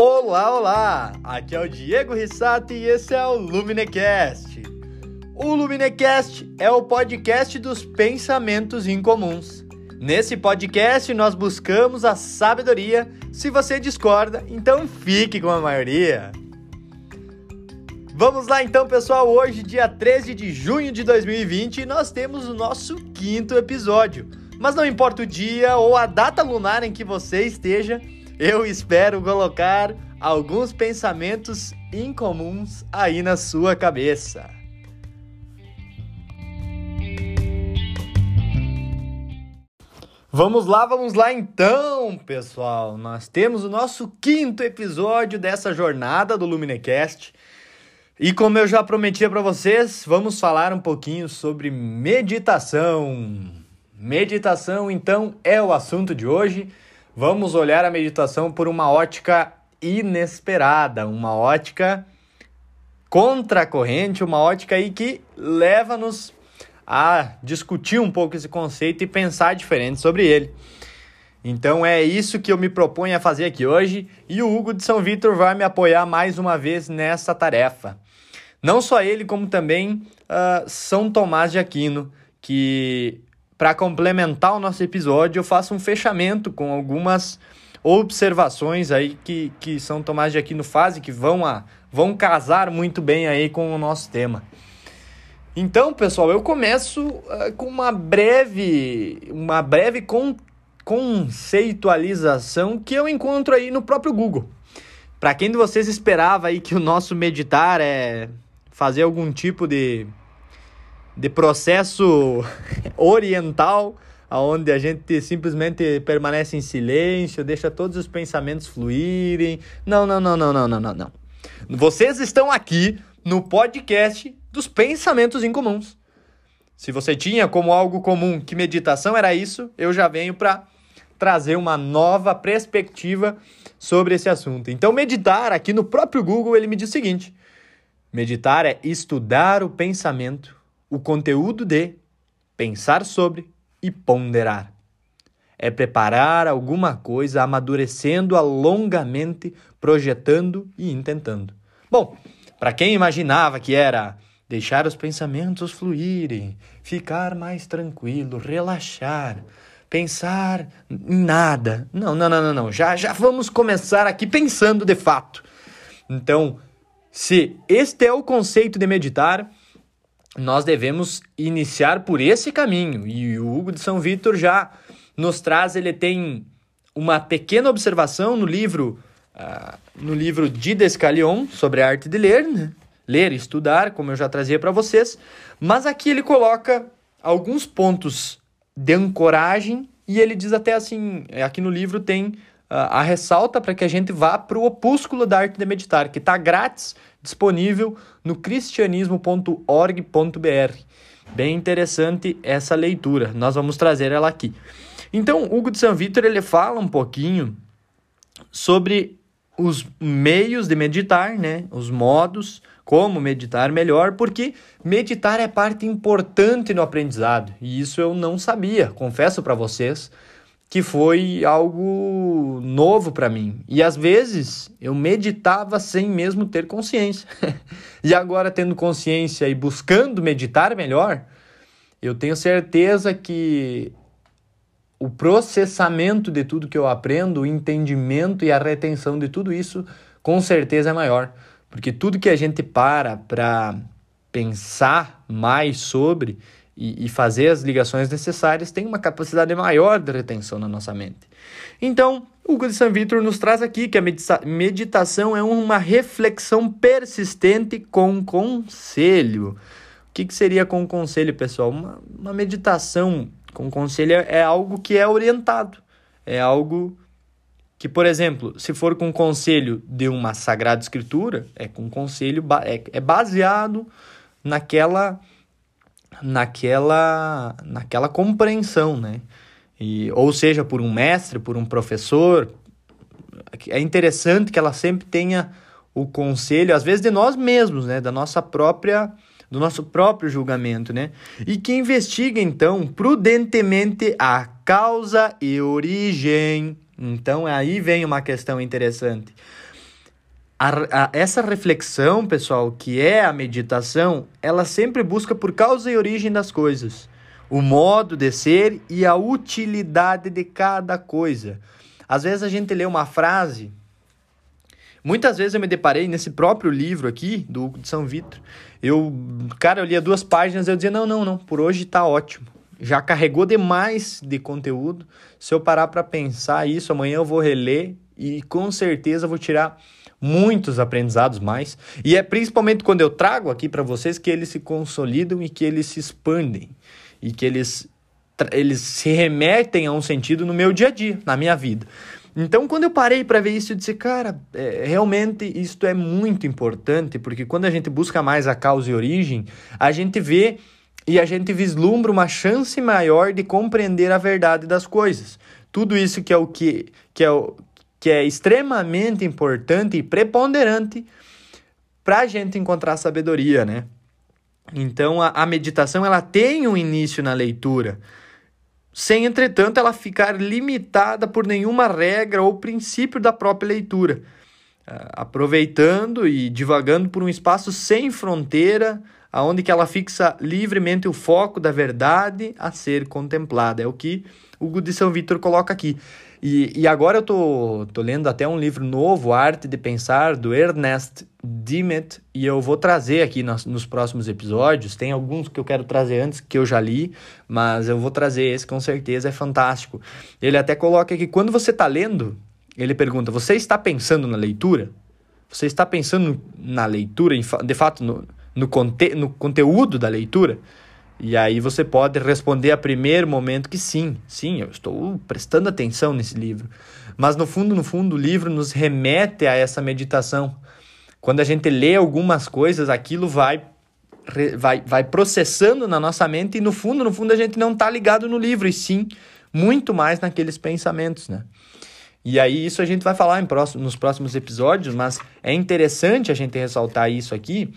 Olá, olá! Aqui é o Diego Rissato e esse é o Luminecast. O Luminecast é o podcast dos pensamentos incomuns. Nesse podcast nós buscamos a sabedoria. Se você discorda, então fique com a maioria. Vamos lá então, pessoal. Hoje, dia 13 de junho de 2020, nós temos o nosso quinto episódio. Mas não importa o dia ou a data lunar em que você esteja, eu espero colocar alguns pensamentos incomuns aí na sua cabeça. Vamos lá, vamos lá então, pessoal. Nós temos o nosso quinto episódio dessa jornada do Luminecast. E como eu já prometia para vocês, vamos falar um pouquinho sobre meditação. Meditação, então, é o assunto de hoje. Vamos olhar a meditação por uma ótica inesperada, uma ótica contra a corrente, uma ótica aí que leva-nos a discutir um pouco esse conceito e pensar diferente sobre ele. Então é isso que eu me proponho a fazer aqui hoje e o Hugo de São Vitor vai me apoiar mais uma vez nessa tarefa. Não só ele, como também uh, São Tomás de Aquino, que para complementar o nosso episódio, eu faço um fechamento com algumas observações aí que, que São Tomás de Aquino faz e que vão, a, vão casar muito bem aí com o nosso tema. Então, pessoal, eu começo uh, com uma breve, uma breve con conceitualização que eu encontro aí no próprio Google. Para quem de vocês esperava aí que o nosso meditar é fazer algum tipo de de processo oriental, onde a gente simplesmente permanece em silêncio, deixa todos os pensamentos fluírem. Não, não, não, não, não, não, não, não. Vocês estão aqui no podcast dos pensamentos incomuns. Se você tinha como algo comum que meditação era isso, eu já venho para trazer uma nova perspectiva sobre esse assunto. Então, meditar aqui no próprio Google, ele me diz o seguinte: meditar é estudar o pensamento o conteúdo de pensar sobre e ponderar. É preparar alguma coisa amadurecendo-a longamente, projetando e intentando. Bom, para quem imaginava que era deixar os pensamentos fluírem, ficar mais tranquilo, relaxar, pensar em nada. Não, não, não, não, não. Já, já vamos começar aqui pensando de fato. Então, se este é o conceito de meditar, nós devemos iniciar por esse caminho. E o Hugo de São Vitor já nos traz, ele tem uma pequena observação no livro, uh, no livro de Descalion sobre a arte de ler, né? ler e estudar, como eu já trazia para vocês. Mas aqui ele coloca alguns pontos de ancoragem e ele diz até assim, aqui no livro tem a ressalta para que a gente vá para o opúsculo da arte de meditar, que está grátis disponível no cristianismo.org.br. Bem interessante essa leitura, nós vamos trazer ela aqui. Então, Hugo de São Vitor ele fala um pouquinho sobre os meios de meditar, né? Os modos, como meditar melhor, porque meditar é parte importante no aprendizado. E isso eu não sabia, confesso para vocês que foi algo novo para mim. E às vezes eu meditava sem mesmo ter consciência. e agora, tendo consciência e buscando meditar melhor, eu tenho certeza que o processamento de tudo que eu aprendo, o entendimento e a retenção de tudo isso, com certeza é maior. Porque tudo que a gente para para pensar mais sobre e, e fazer as ligações necessárias tem uma capacidade maior de retenção na nossa mente. Então, Hugo de San Vitor nos traz aqui que a meditação é uma reflexão persistente com conselho. O que, que seria com conselho, pessoal? Uma, uma meditação com conselho é algo que é orientado, é algo que, por exemplo, se for com conselho de uma sagrada escritura, é com conselho é, é baseado naquela naquela, naquela compreensão, né? E, ou seja, por um mestre, por um professor. É interessante que ela sempre tenha o conselho, às vezes de nós mesmos, né? Da nossa própria do nosso próprio julgamento, né? E que investiga então prudentemente a causa e origem. Então aí vem uma questão interessante. A, a, essa reflexão, pessoal, que é a meditação, ela sempre busca por causa e origem das coisas, o modo de ser e a utilidade de cada coisa. Às vezes a gente lê uma frase. Muitas vezes eu me deparei nesse próprio livro aqui, do de São Vitor. Eu, cara, eu lia duas páginas e eu dizia: não, não, não, por hoje tá ótimo. Já carregou demais de conteúdo. Se eu parar para pensar isso, amanhã eu vou reler e com certeza vou tirar muitos aprendizados mais. E é principalmente quando eu trago aqui para vocês que eles se consolidam e que eles se expandem e que eles eles se remetem a um sentido no meu dia a dia, na minha vida. Então, quando eu parei para ver isso, eu disse, cara, é, realmente isto é muito importante, porque quando a gente busca mais a causa e origem, a gente vê e a gente vislumbra uma chance maior de compreender a verdade das coisas. Tudo isso que é o que, que é o, que é extremamente importante e preponderante para a gente encontrar sabedoria, né? Então a, a, meditação ela tem um início na leitura, sem entretanto ela ficar limitada por nenhuma regra ou princípio da própria leitura, uh, aproveitando e divagando por um espaço sem fronteira, aonde que ela fixa livremente o foco da verdade a ser contemplada. É o que o de São Vitor coloca aqui. E, e agora eu tô, tô lendo até um livro novo, Arte de Pensar, do Ernest Dimet, e eu vou trazer aqui nos, nos próximos episódios. Tem alguns que eu quero trazer antes, que eu já li, mas eu vou trazer esse com certeza, é fantástico. Ele até coloca que quando você está lendo, ele pergunta: Você está pensando na leitura? Você está pensando na leitura, de fato, no, no, conte no conteúdo da leitura? E aí você pode responder a primeiro momento que sim, sim, eu estou prestando atenção nesse livro. Mas no fundo, no fundo, o livro nos remete a essa meditação. Quando a gente lê algumas coisas, aquilo vai vai, vai processando na nossa mente e no fundo, no fundo, a gente não está ligado no livro, e sim muito mais naqueles pensamentos, né? E aí isso a gente vai falar em próximo, nos próximos episódios, mas é interessante a gente ressaltar isso aqui,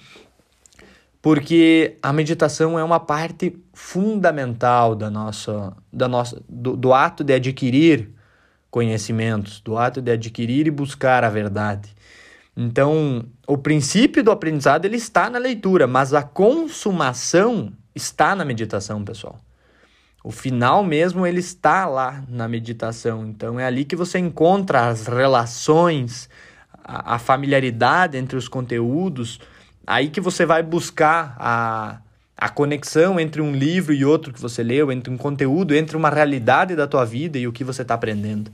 porque a meditação é uma parte fundamental da nossa, da nossa, do, do ato de adquirir conhecimentos, do ato de adquirir e buscar a verdade. Então, o princípio do aprendizado ele está na leitura, mas a consumação está na meditação, pessoal. O final mesmo ele está lá na meditação. Então é ali que você encontra as relações, a, a familiaridade entre os conteúdos, Aí que você vai buscar a, a conexão entre um livro e outro que você leu, entre um conteúdo, entre uma realidade da tua vida e o que você está aprendendo.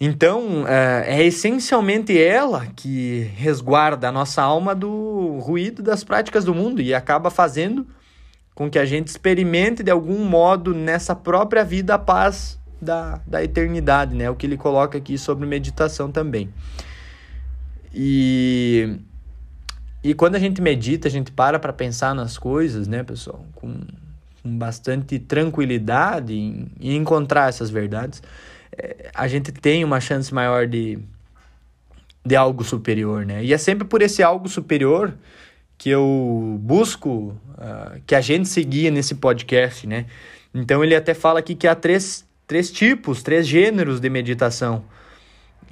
Então, é, é, essencialmente ela que resguarda a nossa alma do ruído das práticas do mundo e acaba fazendo com que a gente experimente de algum modo nessa própria vida a paz da, da eternidade, né? O que ele coloca aqui sobre meditação também. E e quando a gente medita, a gente para para pensar nas coisas, né, pessoal, com, com bastante tranquilidade em, encontrar essas verdades, é, a gente tem uma chance maior de, de algo superior, né? E é sempre por esse algo superior que eu busco uh, que a gente seguia nesse podcast, né? Então ele até fala aqui que há três, três tipos, três gêneros de meditação.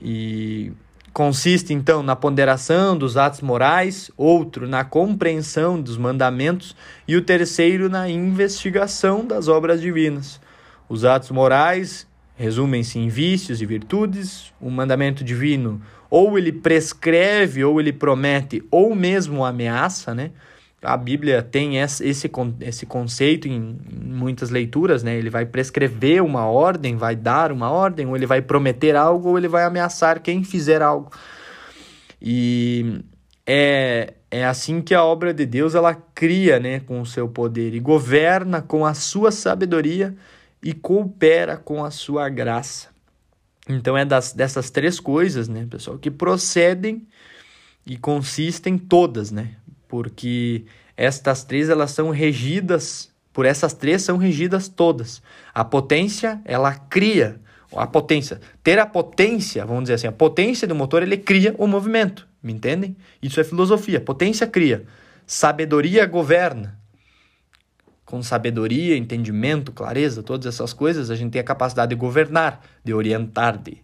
E consiste então na ponderação dos atos morais, outro na compreensão dos mandamentos e o terceiro na investigação das obras divinas. Os atos morais resumem-se em vícios e virtudes, o mandamento divino ou ele prescreve ou ele promete ou mesmo ameaça, né? A Bíblia tem esse, esse conceito em, muitas leituras, né? Ele vai prescrever uma ordem, vai dar uma ordem, ou ele vai prometer algo, ou ele vai ameaçar quem fizer algo. E é, é assim que a obra de Deus ela cria, né, com o seu poder e governa com a sua sabedoria e coopera com a sua graça. Então é das, dessas três coisas, né, pessoal, que procedem e consistem todas, né? Porque estas três elas são regidas, por essas três são regidas todas. A potência, ela cria a potência. Ter a potência, vamos dizer assim, a potência do motor, ele cria o movimento, me entendem? Isso é filosofia. Potência cria, sabedoria governa. Com sabedoria, entendimento, clareza, todas essas coisas, a gente tem a capacidade de governar, de orientar, de,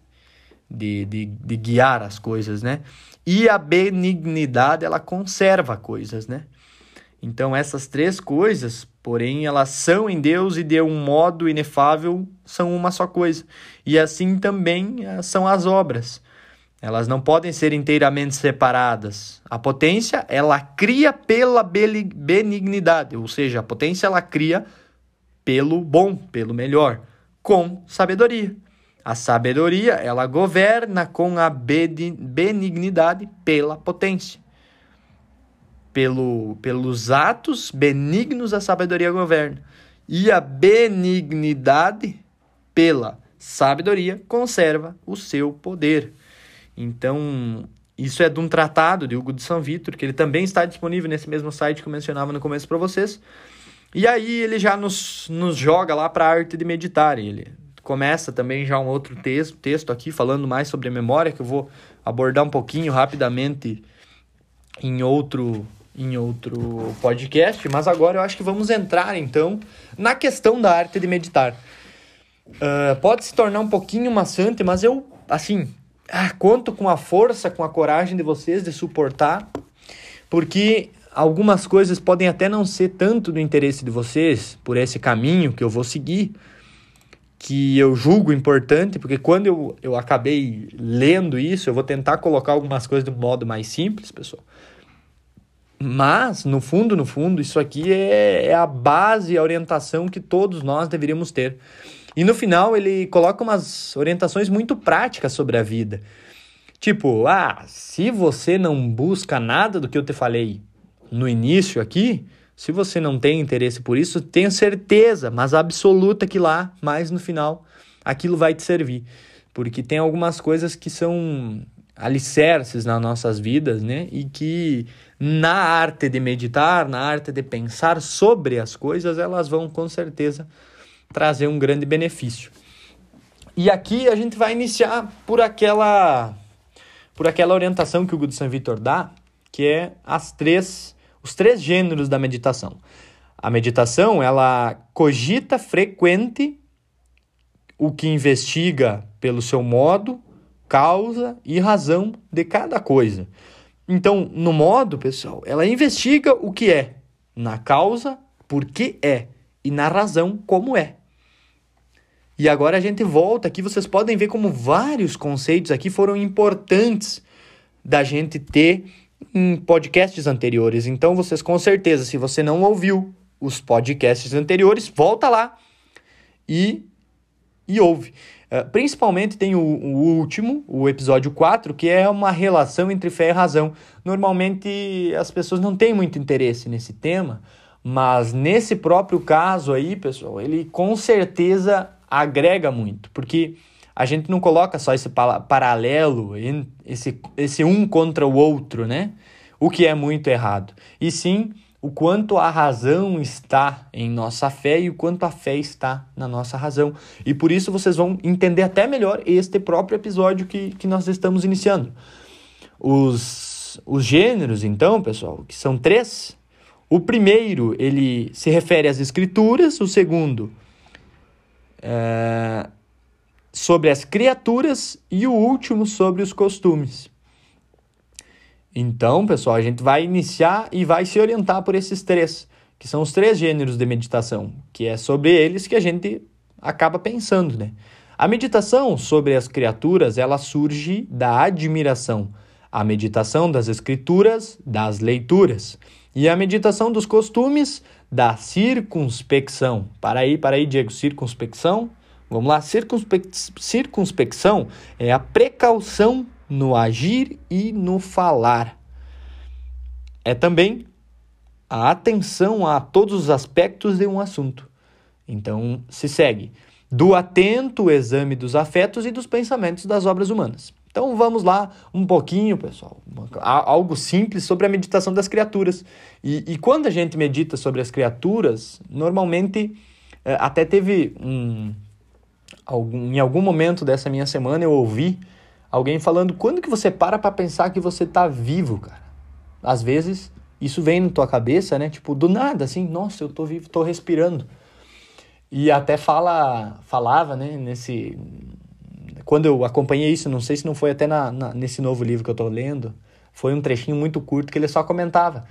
de, de, de guiar as coisas, né? E a benignidade, ela conserva coisas, né? Então, essas três coisas, porém, elas são em Deus e de um modo inefável são uma só coisa. E assim também eh, são as obras. Elas não podem ser inteiramente separadas. A potência, ela cria pela benignidade, ou seja, a potência ela cria pelo bom, pelo melhor, com sabedoria. A sabedoria, ela governa com a benignidade pela potência. Pelo, pelos atos benignos a sabedoria governa. E a benignidade pela sabedoria conserva o seu poder. Então, isso é de um tratado de Hugo de São Vitor, que ele também está disponível nesse mesmo site que eu mencionava no começo para vocês. E aí ele já nos, nos joga lá para a arte de meditar. Ele começa também já um outro texto, texto aqui falando mais sobre a memória, que eu vou abordar um pouquinho rapidamente em outro, em outro podcast. Mas agora eu acho que vamos entrar então na questão da arte de meditar. Uh, pode se tornar um pouquinho maçante, mas eu, assim, ah, conto com a força, com a coragem de vocês de suportar, porque algumas coisas podem até não ser tanto do interesse de vocês por esse caminho que eu vou seguir, que eu julgo importante, porque quando eu, eu acabei lendo isso, eu vou tentar colocar algumas coisas de um modo mais simples, pessoal. Mas, no fundo, no fundo, isso aqui é, é a base, a orientação que todos nós deveríamos ter. E no final ele coloca umas orientações muito práticas sobre a vida. Tipo, ah, se você não busca nada do que eu te falei no início aqui, se você não tem interesse por isso, tenha certeza, mas absoluta que lá, mais no final, aquilo vai te servir. Porque tem algumas coisas que são alicerces nas nossas vidas, né? E que na arte de meditar, na arte de pensar sobre as coisas, elas vão com certeza trazer um grande benefício. E aqui a gente vai iniciar por aquela por aquela orientação que o Good San Vitor dá, que é as três os três gêneros da meditação. A meditação, ela cogita frequente o que investiga pelo seu modo, causa e razão de cada coisa. Então, no modo, pessoal, ela investiga o que é, na causa, por que é, e na razão, como é. E agora a gente volta aqui, vocês podem ver como vários conceitos aqui foram importantes da gente ter em podcasts anteriores. Então, vocês com certeza, se você não ouviu os podcasts anteriores, volta lá e, e ouve. Uh, principalmente tem o, o, último, o episódio 4, que é uma relação entre fé e razão. Normalmente as pessoas não têm muito interesse nesse tema, mas nesse próprio caso aí, pessoal, ele com certeza agrega muito, porque a gente não coloca só esse paralelo, esse, esse um contra o outro, né? O que é muito errado. E sim o quanto a razão está em nossa fé e o quanto a fé está na nossa razão. E por isso vocês vão entender até melhor este próprio episódio que, que nós estamos iniciando. Os, os gêneros, então, pessoal, que são três. O primeiro, ele se refere às escrituras, o segundo, é, sobre as criaturas e o último sobre os costumes. Então, pessoal, a gente vai iniciar e vai se orientar por esses três, que são os três gêneros de meditação, que é sobre eles que a gente acaba pensando, né? A meditação sobre as criaturas, ela surge da admiração. A meditação das escrituras, das leituras. E a meditação dos costumes, da circunspecção. Para aí, para aí, Diego, circunspecção. Vamos lá, Circunspec circunspecção é a precaução no agir e no falar. É também a atenção a todos os aspectos de um assunto. Então, se segue do atento exame dos afetos e dos pensamentos das obras humanas. Então vamos lá um pouquinho, pessoal, algo simples sobre a meditação das criaturas. E, e quando a gente medita sobre as criaturas, normalmente é, até teve um, em algum momento dessa minha semana eu ouvi alguém falando quando que você para para pensar que você está vivo, cara. Às vezes isso vem na tua cabeça, né? Tipo do nada, assim, nossa, eu tô vivo, tô respirando. E até fala, falava, né? Nesse quando eu acompanhei isso, não sei se não foi até na, na nesse novo livro que eu estou lendo, foi um trechinho muito curto que ele só comentava.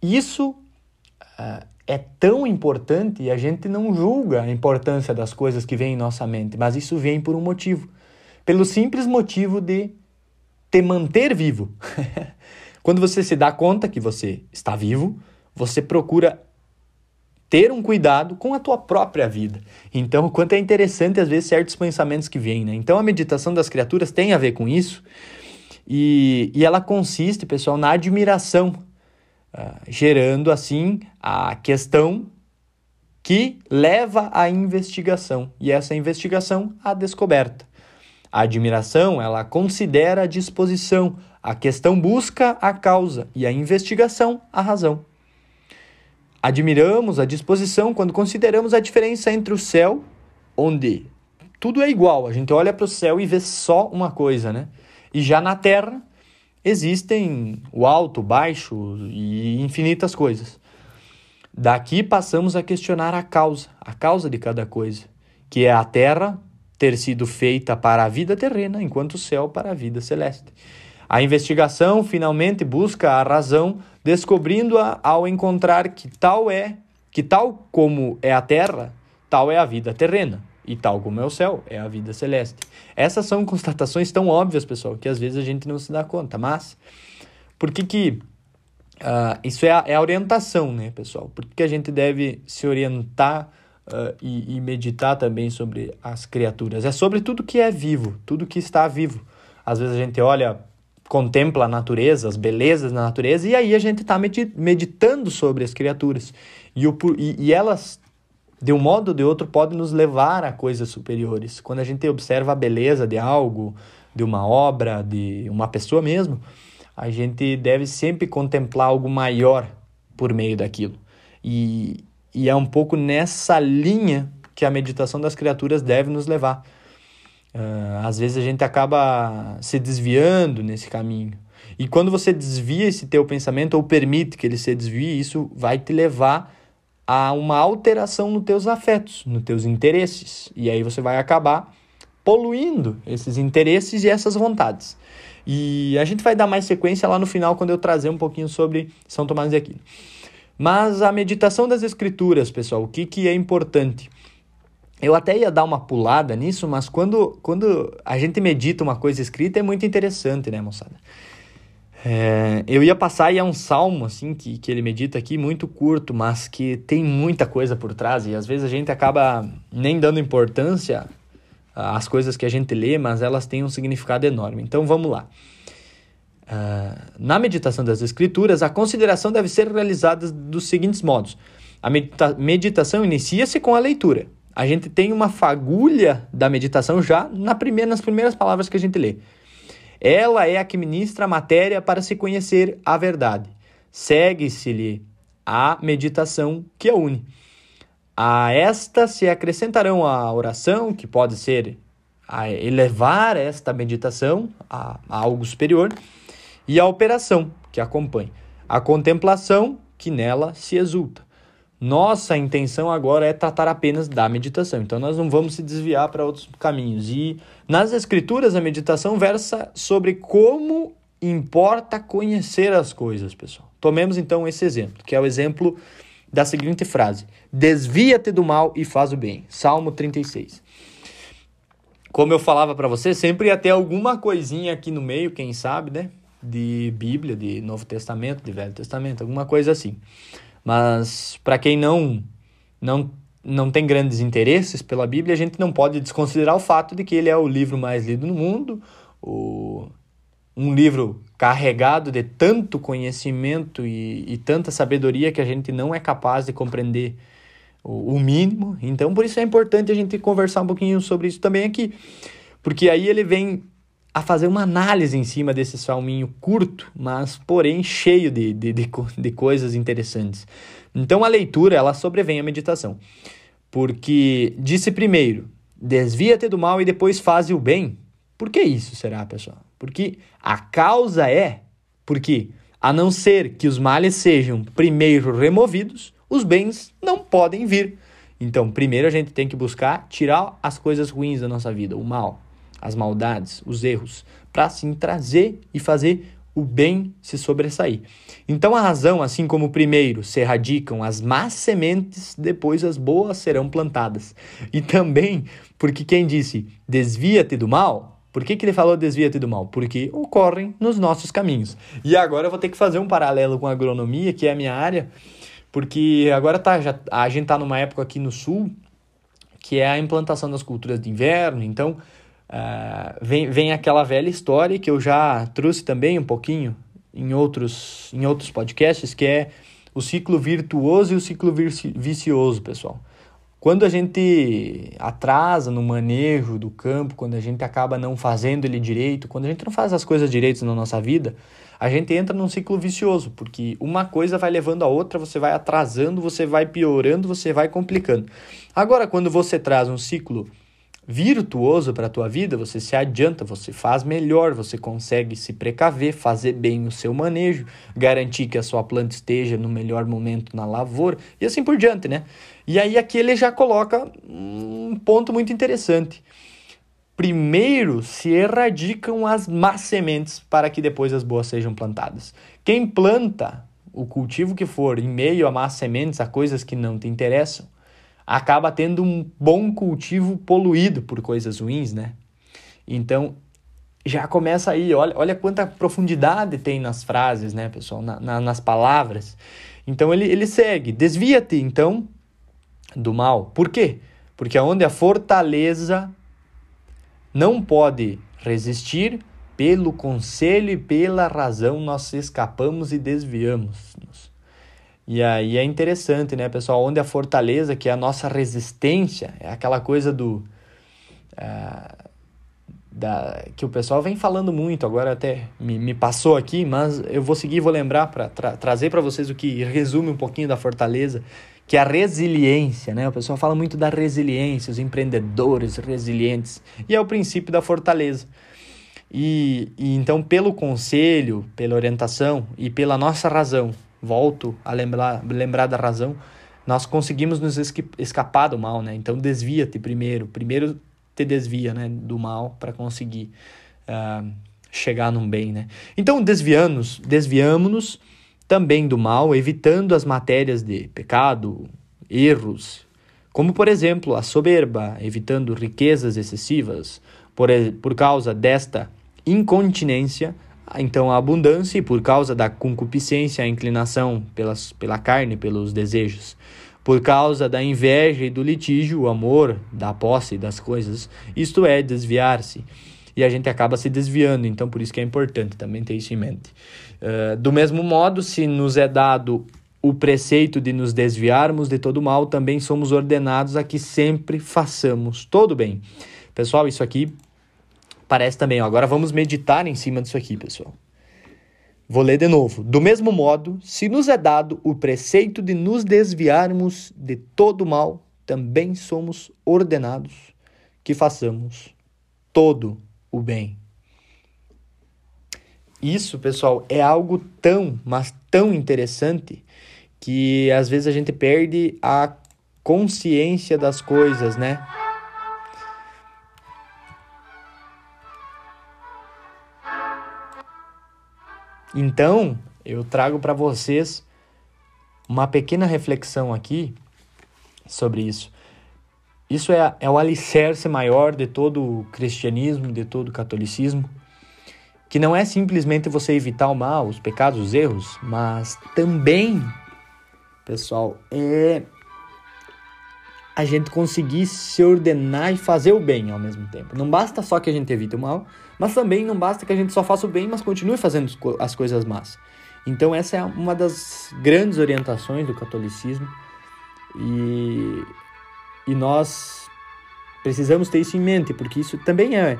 Isso uh, é tão importante e a gente não julga a importância das coisas que vêm em nossa mente, mas isso vem por um motivo. Pelo simples motivo de te manter vivo. Quando você se dá conta que você está vivo, você procura ter um cuidado com a tua própria vida. Então, o quanto é interessante às vezes certos pensamentos que vêm, né? Então, a meditação das criaturas tem a ver com isso. E, e ela consiste, pessoal, na admiração, uh, gerando assim a questão que leva à investigação e essa investigação à descoberta. A admiração, ela considera a disposição, a questão busca a causa e a investigação a razão. Admiramos a disposição quando consideramos a diferença entre o céu, onde tudo é igual, a gente olha para o céu e vê só uma coisa, né? E já na terra existem o alto, o baixo e infinitas coisas. Daqui passamos a questionar a causa, a causa de cada coisa, que é a terra ter sido feita para a vida terrena, enquanto o céu para a vida celeste. A investigação finalmente busca a razão, descobrindo-a ao encontrar que tal é, que tal como é a terra, tal é a vida terrena, e tal como é o céu, é a vida celeste. Essas são constatações tão óbvias, pessoal, que às vezes a gente não se dá conta, mas por que que uh, isso é a, é a, orientação, né, pessoal? Por que, a gente deve se orientar uh, e, e meditar também sobre as criaturas? É sobre tudo que é vivo, tudo que está vivo. Às vezes a gente olha contempla a natureza, as belezas da natureza, e aí a gente está meditando sobre as criaturas. E, o, e, e elas, de um modo ou de outro, podem nos levar a coisas superiores. Quando a gente observa a beleza de algo, de uma obra, de uma pessoa mesmo, a gente deve sempre contemplar algo maior por meio daquilo. E, e é um pouco nessa linha que a meditação das criaturas deve nos levar. Uh, às vezes a gente acaba se desviando nesse caminho. E quando você desvia esse teu pensamento ou permite que ele se desvie, isso vai te levar a uma alteração nos teus afetos, nos teus interesses. E aí você vai acabar poluindo esses interesses e essas vontades. E a gente vai dar mais sequência lá no final quando eu trazer um pouquinho sobre São Tomás de Aquino. Mas a meditação das escrituras, pessoal, o que, que é importante? Eu até ia dar uma pulada nisso, mas quando, quando a gente medita uma coisa escrita é muito interessante, né, moçada? É, eu ia passar e é um salmo, assim, que, que ele medita aqui, muito curto, mas que tem muita coisa por trás, e às vezes a gente acaba nem dando importância às coisas que a gente lê, mas elas têm um significado enorme. Então vamos lá. Uh, na meditação das Escrituras, a consideração deve ser realizada dos seguintes modos: a medita meditação inicia-se com a leitura a gente tem uma fagulha da meditação já na primeira, nas primeiras palavras que a gente lê. Ela é a que ministra a matéria para se conhecer a verdade. Segue-se-lhe a meditação que a une. A esta se acrescentarão a oração, que pode ser elevar esta meditação a, a algo superior, e a operação, que acompanha. A contemplação, que nela se exulta. Nossa intenção agora é tratar apenas da meditação, então nós não vamos se desviar para outros caminhos. E nas Escrituras, a meditação versa sobre como importa conhecer as coisas, pessoal. Tomemos então esse exemplo, que é o exemplo da seguinte frase: Desvia-te do mal e faz o bem. Salmo 36. Como eu falava para você, sempre ia ter alguma coisinha aqui no meio, quem sabe, né? De Bíblia, de Novo Testamento, de Velho Testamento, alguma coisa assim. Mas para quem não, não, não tem grandes interesses pela Bíblia, a gente não pode desconsiderar o fato de que ele é o livro mais lido no mundo, o, um livro carregado de tanto conhecimento e, e tanta sabedoria que a gente não é capaz de compreender o, o mínimo. Então, por isso é importante a gente conversar um pouquinho sobre isso também aqui. Porque aí ele vem a fazer uma análise em cima desse salminho curto, mas porém cheio de, de, de, de coisas interessantes. Então a leitura ela sobrevém à meditação, porque disse primeiro, desvia-te do mal e depois faze o bem. Por que isso será, pessoal? Porque a causa é porque, a não ser que os males sejam primeiro removidos, os bens não podem vir. Então, primeiro a gente tem que buscar tirar as coisas ruins da nossa vida, o mal as maldades, os erros, para assim trazer e fazer o bem se sobressair. Então a razão, assim como primeiro se erradicam as más sementes, depois as boas serão plantadas. E também porque quem disse desvia-te do mal, por que, que ele falou desvia-te do mal? Porque ocorrem nos nossos caminhos. E agora eu vou ter que fazer um paralelo com a agronomia, que é a minha área, porque agora tá, já, a gente está numa época aqui no sul que é a implantação das culturas de inverno, então uh, vem, vem aquela velha história que eu já trouxe também um pouquinho em outros, em outros podcasts, que é o ciclo virtuoso e o ciclo vicioso, pessoal. Quando a gente atrasa no manejo do campo, quando a gente acaba não fazendo ele direito, quando a gente não faz as coisas direitas na nossa vida, a gente entra num ciclo vicioso, porque uma coisa vai levando a outra, você vai atrasando, você vai piorando, você vai complicando. Agora, quando você traz um ciclo virtuoso para a tua vida, você se adianta, você faz melhor, você consegue se precaver, fazer bem o seu manejo, garantir que a sua planta esteja no melhor momento na lavoura e assim por diante, né? E aí aqui ele já coloca um ponto muito interessante. Primeiro se erradicam as más sementes para que depois as boas sejam plantadas. Quem planta o cultivo que for em meio a más sementes, a coisas que não te interessam, acaba tendo um bom cultivo poluído por coisas ruins, né? Então, já começa aí, olha, olha quanta profundidade tem nas frases, né, pessoal, na, na, nas palavras. Então, ele, ele segue, desvia-te, então, do mal. Por quê? Porque onde a fortaleza não pode resistir, pelo conselho e pela razão nós escapamos e desviamos-nos. E aí é interessante, né, pessoal? Onde a fortaleza, que é a nossa resistência, é aquela coisa do. Uh, da, que o pessoal vem falando muito, agora até me, me passou aqui, mas eu vou seguir vou lembrar para tra trazer para vocês o que resume um pouquinho da fortaleza, que é a resiliência, né? O pessoal fala muito da resiliência, os empreendedores resilientes, e é o princípio da fortaleza. E, e então, pelo conselho, pela orientação e pela nossa razão, volto a lembrar, lembrar da razão, nós conseguimos nos escapar do mal, né? Então desvia-te primeiro, primeiro te desvia, né, do mal para conseguir uh, chegar num bem, né? Então desviamos, desviamos-nos também do mal, evitando as matérias de pecado, erros, como por exemplo a soberba, evitando riquezas excessivas, por, por causa desta incontinência então a abundância e por causa da concupiscência, a inclinação pelas, pela carne, pelos desejos. Por causa da inveja e do litígio, o amor da posse das coisas, isto é, desviar-se. E a gente acaba se desviando, então por isso que é importante também ter isso em mente. Uh, do mesmo modo, se nos é dado o preceito de nos desviarmos de todo mal, também somos ordenados a que sempre façamos todo bem. Pessoal, isso aqui parece também. Ó. Agora vamos meditar em cima disso aqui, pessoal. Vou ler de novo. Do mesmo modo, se nos é dado o preceito de nos desviarmos de todo mal, também somos ordenados que façamos todo o bem. Isso, pessoal, é algo tão, mas tão interessante que às vezes a gente perde a consciência das coisas, né? Então, eu trago para vocês uma pequena reflexão aqui sobre isso. Isso é, é o alicerce maior de todo o cristianismo, de todo o catolicismo, que não é simplesmente você evitar o mal, os pecados, os erros, mas também, pessoal, é a gente conseguir se ordenar e fazer o bem ao mesmo tempo. Não basta só que a gente evite o mal, mas também não basta que a gente só faça o bem, mas continue fazendo as coisas más. Então essa é uma das grandes orientações do catolicismo e, e nós precisamos ter isso em mente, porque isso também é,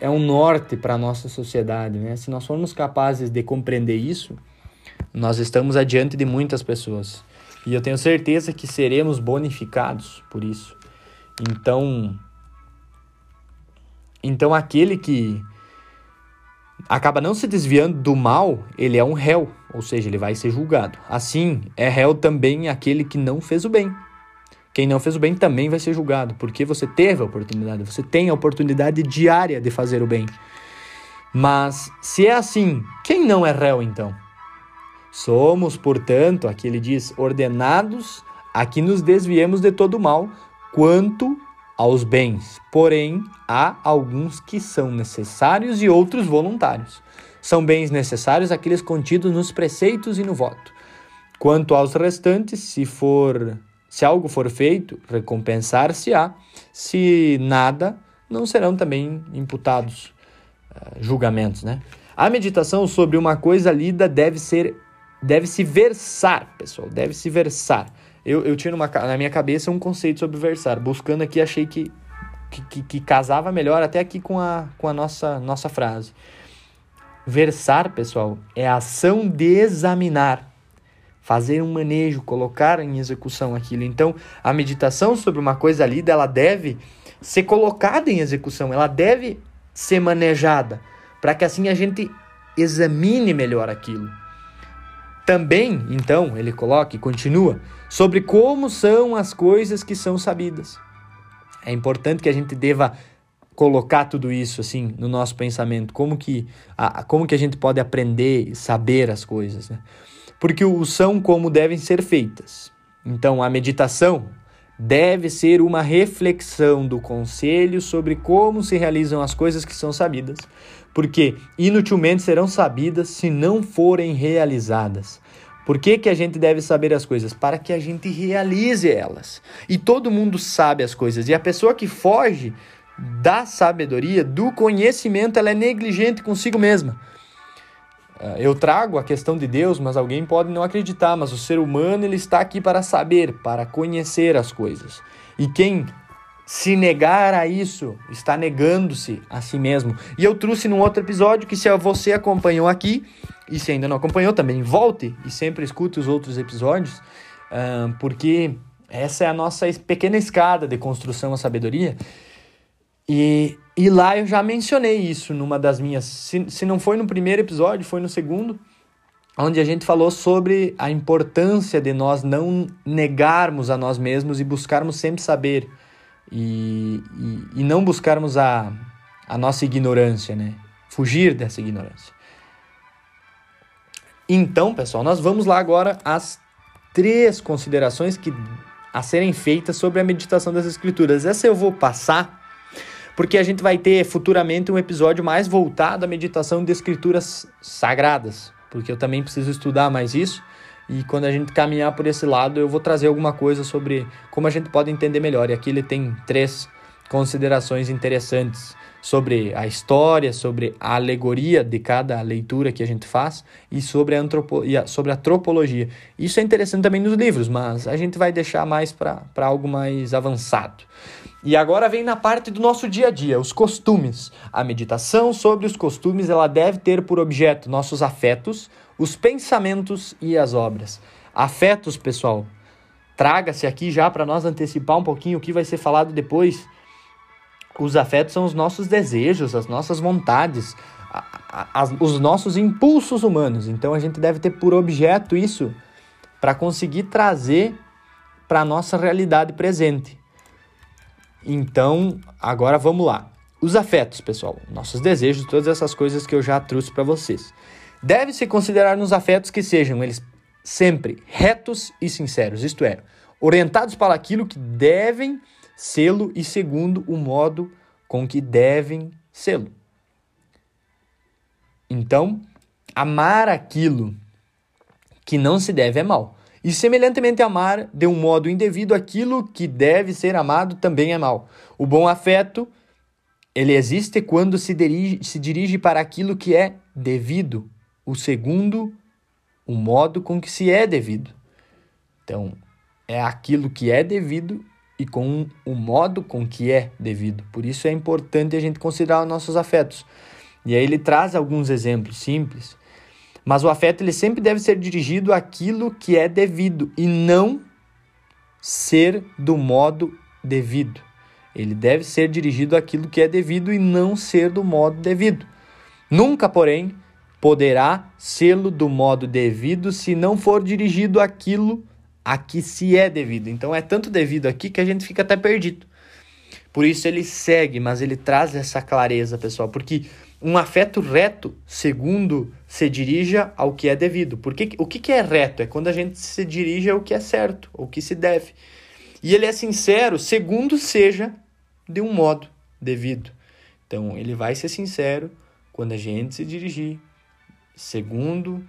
é um norte para a nossa sociedade. Né? Se nós formos capazes de compreender isso, nós estamos adiante de muitas pessoas. E eu tenho certeza que seremos bonificados por isso. Então, então aquele que acaba não se desviando do mal, ele é um réu, ou seja, ele vai ser julgado. Assim, é réu também aquele que não fez o bem. quem não fez o bem também vai ser julgado, porque você teve a oportunidade, você tem a oportunidade diária de fazer o bem. Mas se é assim, quem não é réu então? Somos, portanto, aqui ele diz, ordenados a que nos desviemos de todo mal, quanto aos bens. Porém, há alguns que são necessários e outros voluntários. São bens necessários aqueles contidos nos preceitos e no voto. Quanto aos restantes, se for se algo for feito, recompensar-se-á. Se nada, não serão também imputados uh, julgamentos, né? A meditação sobre uma coisa lida deve ser deve se versar, pessoal, deve se versar. Eu, eu tinha numa, na minha cabeça um conceito sobre versar. Buscando aqui, achei que, que, que, que casava melhor até aqui com a, com a nossa, nossa frase. Versar, pessoal, é a ação de examinar, fazer um manejo, colocar em execução aquilo. Então, a meditação sobre uma coisa lida, ela deve ser colocada em execução, ela deve ser manejada, para que assim a gente examine melhor aquilo. Também, então, ele coloca e continua sobre como são as coisas que são sabidas. É importante que a gente deva colocar tudo isso assim no nosso pensamento, como que a, como que a gente pode aprender e saber as coisas, né? Porque o são como devem ser feitas. Então, a meditação deve ser uma reflexão do conselho sobre como se realizam as coisas que são sabidas, porque inutilmente serão sabidas se não forem realizadas. Por que, que a gente deve saber as coisas? Para que a gente realize elas. E todo mundo sabe as coisas. E a pessoa que foge da sabedoria, do conhecimento, ela é negligente consigo mesma. Ah, eu trago a questão de Deus, mas alguém pode não acreditar, mas o ser humano ele está aqui para saber, para conhecer as coisas. E quem se negar a isso, está negando-se a si mesmo. E eu trouxe num outro episódio que se você acompanhou aqui, e se ainda não acompanhou também, volte e sempre escute os outros episódios, porque essa é a nossa pequena escada de construção à sabedoria. E, e lá eu já mencionei isso numa das minhas. Se, se não foi no primeiro episódio, foi no segundo, onde a gente falou sobre a importância de nós não negarmos a nós mesmos e buscarmos sempre saber e, e, e não buscarmos a, a nossa ignorância, né? Fugir dessa ignorância. Então, pessoal, nós vamos lá agora às três considerações que a serem feitas sobre a meditação das escrituras. Essa eu vou passar porque a gente vai ter futuramente um episódio mais voltado à meditação de escrituras sagradas, porque eu também preciso estudar mais isso. E quando a gente caminhar por esse lado, eu vou trazer alguma coisa sobre como a gente pode entender melhor. E aqui ele tem três considerações interessantes sobre a história, sobre a alegoria de cada leitura que a gente faz e sobre a, antropo e a, sobre a tropologia. Isso é interessante também nos livros, mas a gente vai deixar mais para algo mais avançado. E agora vem na parte do nosso dia a dia, os costumes. A meditação sobre os costumes ela deve ter por objeto nossos afetos, os pensamentos e as obras. Afetos, pessoal, traga-se aqui já para nós antecipar um pouquinho o que vai ser falado depois. Os afetos são os nossos desejos, as nossas vontades, as, os nossos impulsos humanos. Então a gente deve ter por objeto isso para conseguir trazer para a nossa realidade presente. Então, agora vamos lá. Os afetos, pessoal, nossos desejos, todas essas coisas que eu já trouxe para vocês. Deve-se considerar nos afetos que sejam eles sempre retos e sinceros, isto é, orientados para aquilo que devem sê-lo e segundo o modo com que devem sê-lo. Então, amar aquilo que não se deve é mal. E semelhantemente amar de um modo indevido aquilo que deve ser amado também é mal. O bom afeto, ele existe quando se dirige, se dirige para aquilo que é devido, o segundo, o modo com que se é devido. Então, é aquilo que é devido e com o modo com que é devido. Por isso é importante a gente considerar os nossos afetos. E aí ele traz alguns exemplos simples, mas o afeto ele sempre deve ser dirigido àquilo que é devido e não ser do modo devido. Ele deve ser dirigido àquilo que é devido e não ser do modo devido. Nunca, porém, poderá sê-lo do modo devido se não for dirigido àquilo a que se é devido. Então é tanto devido aqui que a gente fica até perdido. Por isso ele segue, mas ele traz essa clareza, pessoal, porque um afeto reto, segundo, se dirija ao que é devido. Porque o que, que é reto? É quando a gente se dirige ao que é certo, ao que se deve. E ele é sincero, segundo seja de um modo devido. Então, ele vai ser sincero quando a gente se dirigir segundo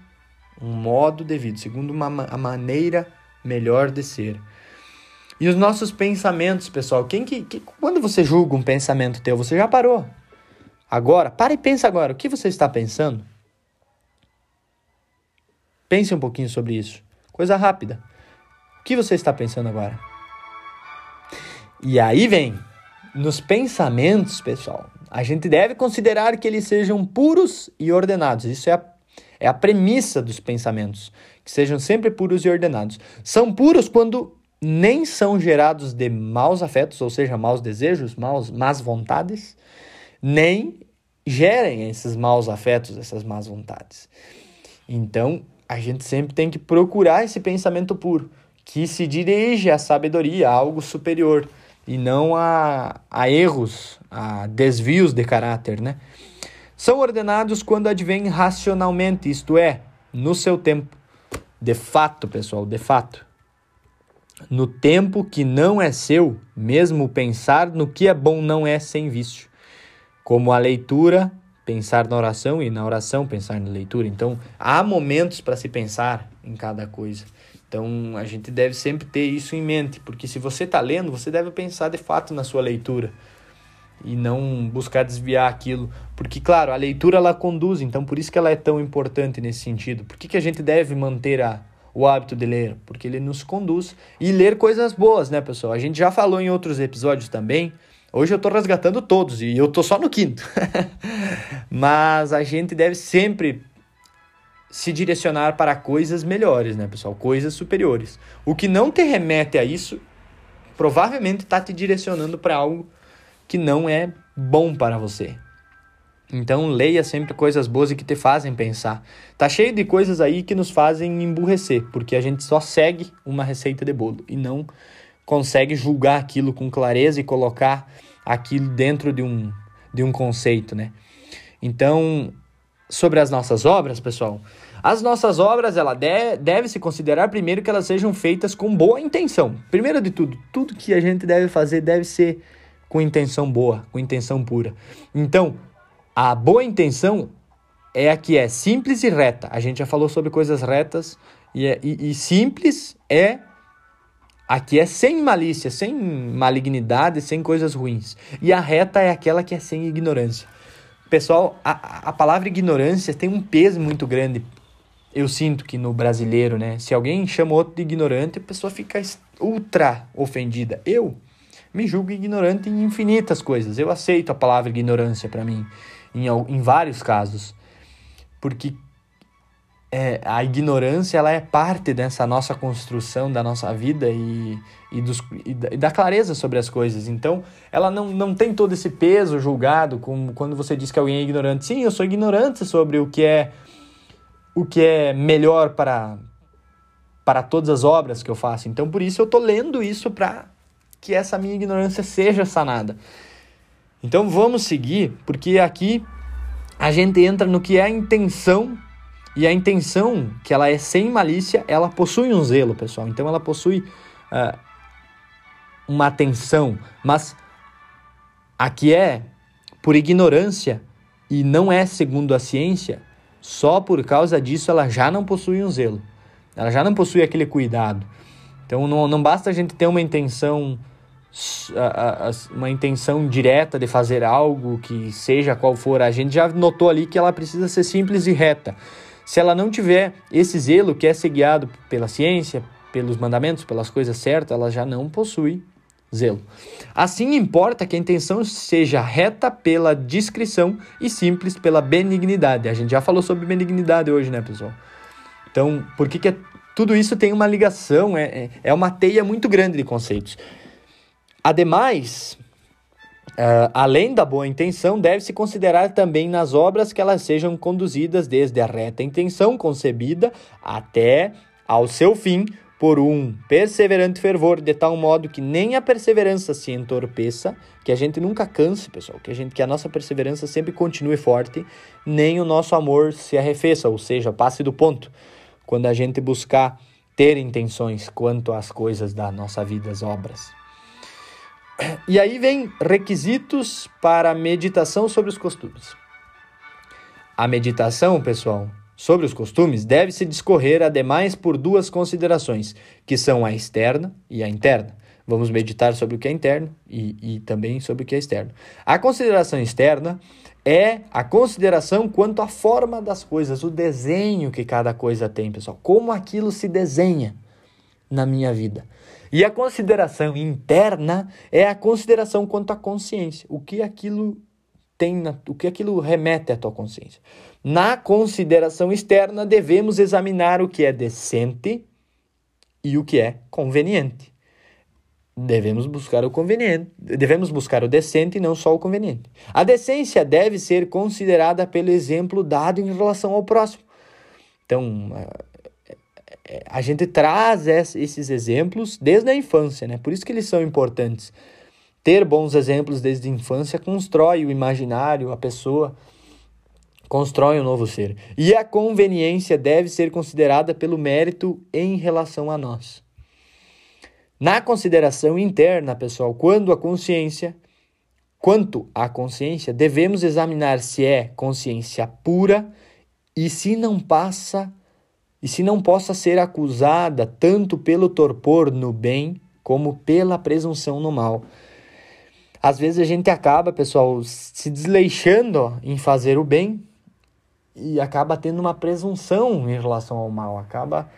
um modo devido, segundo uma, a maneira melhor de ser. E os nossos pensamentos, pessoal, quem que, que, quando você julga um pensamento teu, você já parou? Agora, para e pensa agora, o que você está pensando? Pense um pouquinho sobre isso. Coisa rápida. O que você está pensando agora? E aí vem, nos pensamentos, pessoal, a gente deve considerar que eles sejam puros e ordenados. Isso é a, é a premissa dos pensamentos, que sejam sempre puros e ordenados. São puros quando nem são gerados de maus afetos, ou seja, maus desejos, maus, más vontades, nem gerem esses maus afetos, essas más vontades. Então, a gente sempre tem que procurar esse pensamento puro, que se dirige à sabedoria, a algo superior, e não a, a erros, a desvios de caráter, né? São ordenados quando advêm racionalmente, isto é, no seu tempo. De fato, pessoal, de fato no tempo que não é seu, mesmo pensar no que é bom não é sem vício. Como a leitura, pensar na oração e na oração pensar na leitura. Então, há momentos para se pensar em cada coisa. Então, a gente deve sempre ter isso em mente, porque se você está lendo, você deve pensar de fato na sua leitura e não buscar desviar aquilo, porque claro, a leitura ela conduz, então por isso que ela é tão importante nesse sentido. Por que, que a gente deve manter a o hábito de ler, porque ele nos conduz e ler coisas boas, né, pessoal? A gente já falou em outros episódios também. Hoje eu tô resgatando todos e eu tô só no quinto. Mas a gente deve sempre se direcionar para coisas melhores, né, pessoal? Coisas superiores. O que não te remete a isso, provavelmente está te direcionando para algo que não é bom para você. Então leia sempre coisas boas e que te fazem pensar. Tá cheio de coisas aí que nos fazem emburrecer, porque a gente só segue uma receita de bolo e não consegue julgar aquilo com clareza e colocar aquilo dentro de um, de um conceito, né? Então, sobre as nossas obras, pessoal, as nossas obras, ela de, deve se considerar primeiro que elas sejam feitas com boa intenção. Primeiro de tudo, tudo que a gente deve fazer deve ser com intenção boa, com intenção pura. Então, a boa intenção é a que é simples e reta. A gente já falou sobre coisas retas e, é, e, e simples é a que é sem malícia, sem malignidade, sem coisas ruins. E a reta é aquela que é sem ignorância. Pessoal, a, a palavra ignorância tem um peso muito grande. Eu sinto que no brasileiro, né? Se alguém chama outro de ignorante, a pessoa fica ultra ofendida. Eu me julgo ignorante em infinitas coisas. Eu aceito a palavra ignorância para mim em, em vários casos. Porque é, a ignorância ela é parte dessa nossa construção da nossa vida e, e, dos, e, da, e, da, clareza sobre as coisas. Então, ela não, não tem todo esse peso julgado como quando você diz que alguém é ignorante. Sim, eu sou ignorante sobre o que é o que é melhor para para todas as obras que eu faço. Então, por isso eu tô lendo isso para que essa minha ignorância seja sanada. Então vamos seguir, porque aqui a gente entra no que é a intenção e a intenção, que ela é sem malícia, ela possui um zelo, pessoal. Então ela possui uh, uma atenção, mas aqui é por ignorância e não é segundo a ciência, só por causa disso ela já não possui um zelo. Ela já não possui aquele cuidado. Então não, não basta a gente ter uma intenção uma intenção direta de fazer algo que seja qual for, a gente já notou ali que ela precisa ser simples e reta. Se ela não tiver esse zelo que é ser guiado pela ciência, pelos mandamentos, pelas coisas certas, ela já não possui zelo. Assim importa que a intenção seja reta pela discrição e simples pela benignidade. A gente já falou sobre benignidade hoje, né, pessoal? Então, por que, que é, tudo isso tem uma ligação, é, é, é uma teia muito grande de conceitos. Ademais, uh, além da boa intenção, deve-se considerar também nas obras que elas sejam conduzidas desde a reta intenção concebida até ao seu fim, por um perseverante fervor, de tal modo que nem a perseverança se entorpeça, que a gente nunca canse, pessoal, que a gente que a nossa perseverança sempre continue forte, nem o nosso amor se arrefeça, ou seja, passe do ponto. Quando a gente buscar ter intenções quanto às coisas da nossa vida, as obras. E aí vem requisitos para meditação sobre os costumes. A meditação, pessoal, sobre os costumes deve se discorrer ademais por duas considerações, que são a externa e a interna. Vamos meditar sobre o que é interno e, e também sobre o que é externo. A consideração externa é a consideração quanto à forma das coisas, o desenho que cada coisa tem, pessoal. Como aquilo se desenha na minha vida. E a consideração interna é a consideração quanto à consciência, o que aquilo tem, na, o que aquilo remete à tua consciência. Na consideração externa, devemos examinar o que é decente e o que é conveniente. Devemos buscar o conveniente, devemos buscar o decente e não só o conveniente. A decência deve ser considerada pelo exemplo dado em relação ao próximo. Então, a gente traz esses exemplos desde a infância, né? Por isso que eles são importantes. Ter bons exemplos desde a infância constrói o imaginário, a pessoa constrói um novo ser. E a conveniência deve ser considerada pelo mérito em relação a nós. Na consideração interna, pessoal, quando a consciência, quanto à consciência, devemos examinar se é consciência pura e se não passa e se não possa ser acusada tanto pelo torpor no bem como pela presunção no mal. Às vezes a gente acaba, pessoal, se desleixando em fazer o bem e acaba tendo uma presunção em relação ao mal, acaba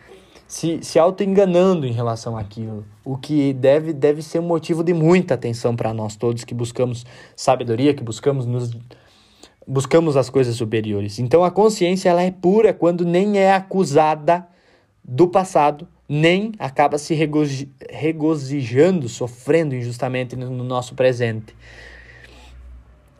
se, se auto-enganando em relação àquilo, o que deve, deve ser um motivo de muita atenção para nós todos que buscamos sabedoria, que buscamos nos buscamos as coisas superiores. Então a consciência ela é pura quando nem é acusada do passado nem acaba se regozijando, sofrendo injustamente no nosso presente.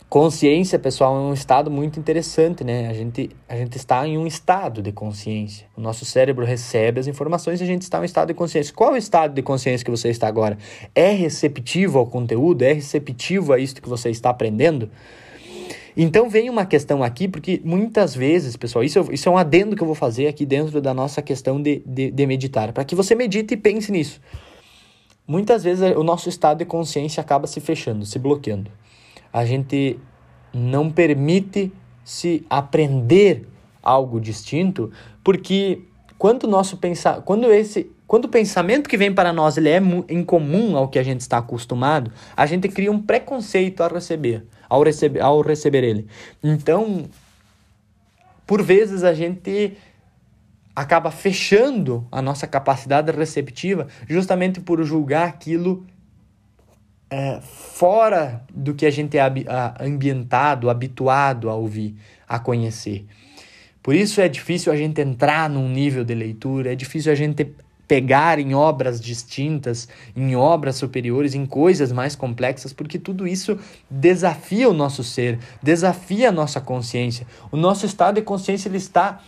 Consciência, pessoal, é um estado muito interessante, né? A gente, a gente está em um estado de consciência. O nosso cérebro recebe as informações e a gente está em um estado de consciência. Qual é o estado de consciência que você está agora? É receptivo ao conteúdo? É receptivo a isso que você está aprendendo? Então vem uma questão aqui, porque muitas vezes, pessoal, isso, isso é um adendo que eu vou fazer aqui dentro da nossa questão de, de, de meditar, para que você medite e pense nisso. Muitas vezes o nosso estado de consciência acaba se fechando, se bloqueando. A gente não permite se aprender algo distinto, porque quando nosso pensar, quando esse, quando o pensamento que vem para nós ele é incomum ao que a gente está acostumado, a gente cria um preconceito a receber ao, receber, ao receber ele. Então, por vezes a gente acaba fechando a nossa capacidade receptiva justamente por julgar aquilo é, fora do que a gente é ambientado, habituado a ouvir, a conhecer. Por isso é difícil a gente entrar num nível de leitura, é difícil a gente pegar em obras distintas, em obras superiores, em coisas mais complexas, porque tudo isso desafia o nosso ser, desafia a nossa consciência. O nosso estado de consciência ele está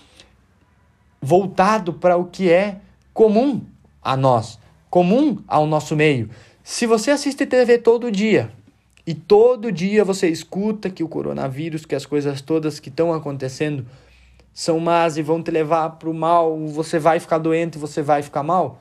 voltado para o que é comum a nós, comum ao nosso meio. Se você assiste TV todo dia e todo dia você escuta que o coronavírus, que as coisas todas que estão acontecendo são más e vão te levar para o mal, você vai ficar doente, você vai ficar mal.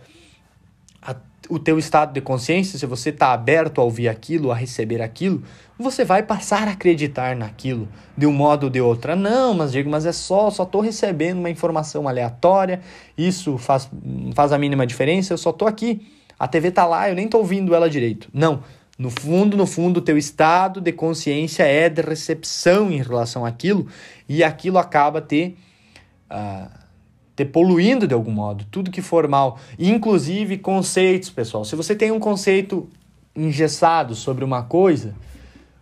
A, o teu estado de consciência, se você está aberto a ouvir aquilo, a receber aquilo, você vai passar a acreditar naquilo de um modo ou de outra. Não, mas digo, mas é só, só estou recebendo uma informação aleatória, isso faz, faz a mínima diferença, eu só estou aqui. A TV está lá, eu nem estou ouvindo ela direito. Não. No fundo, no fundo, o teu estado de consciência é de recepção em relação àquilo e aquilo acaba te uh, te poluindo de algum modo, tudo que for mal, inclusive conceitos, pessoal. Se você tem um conceito engessado sobre uma coisa,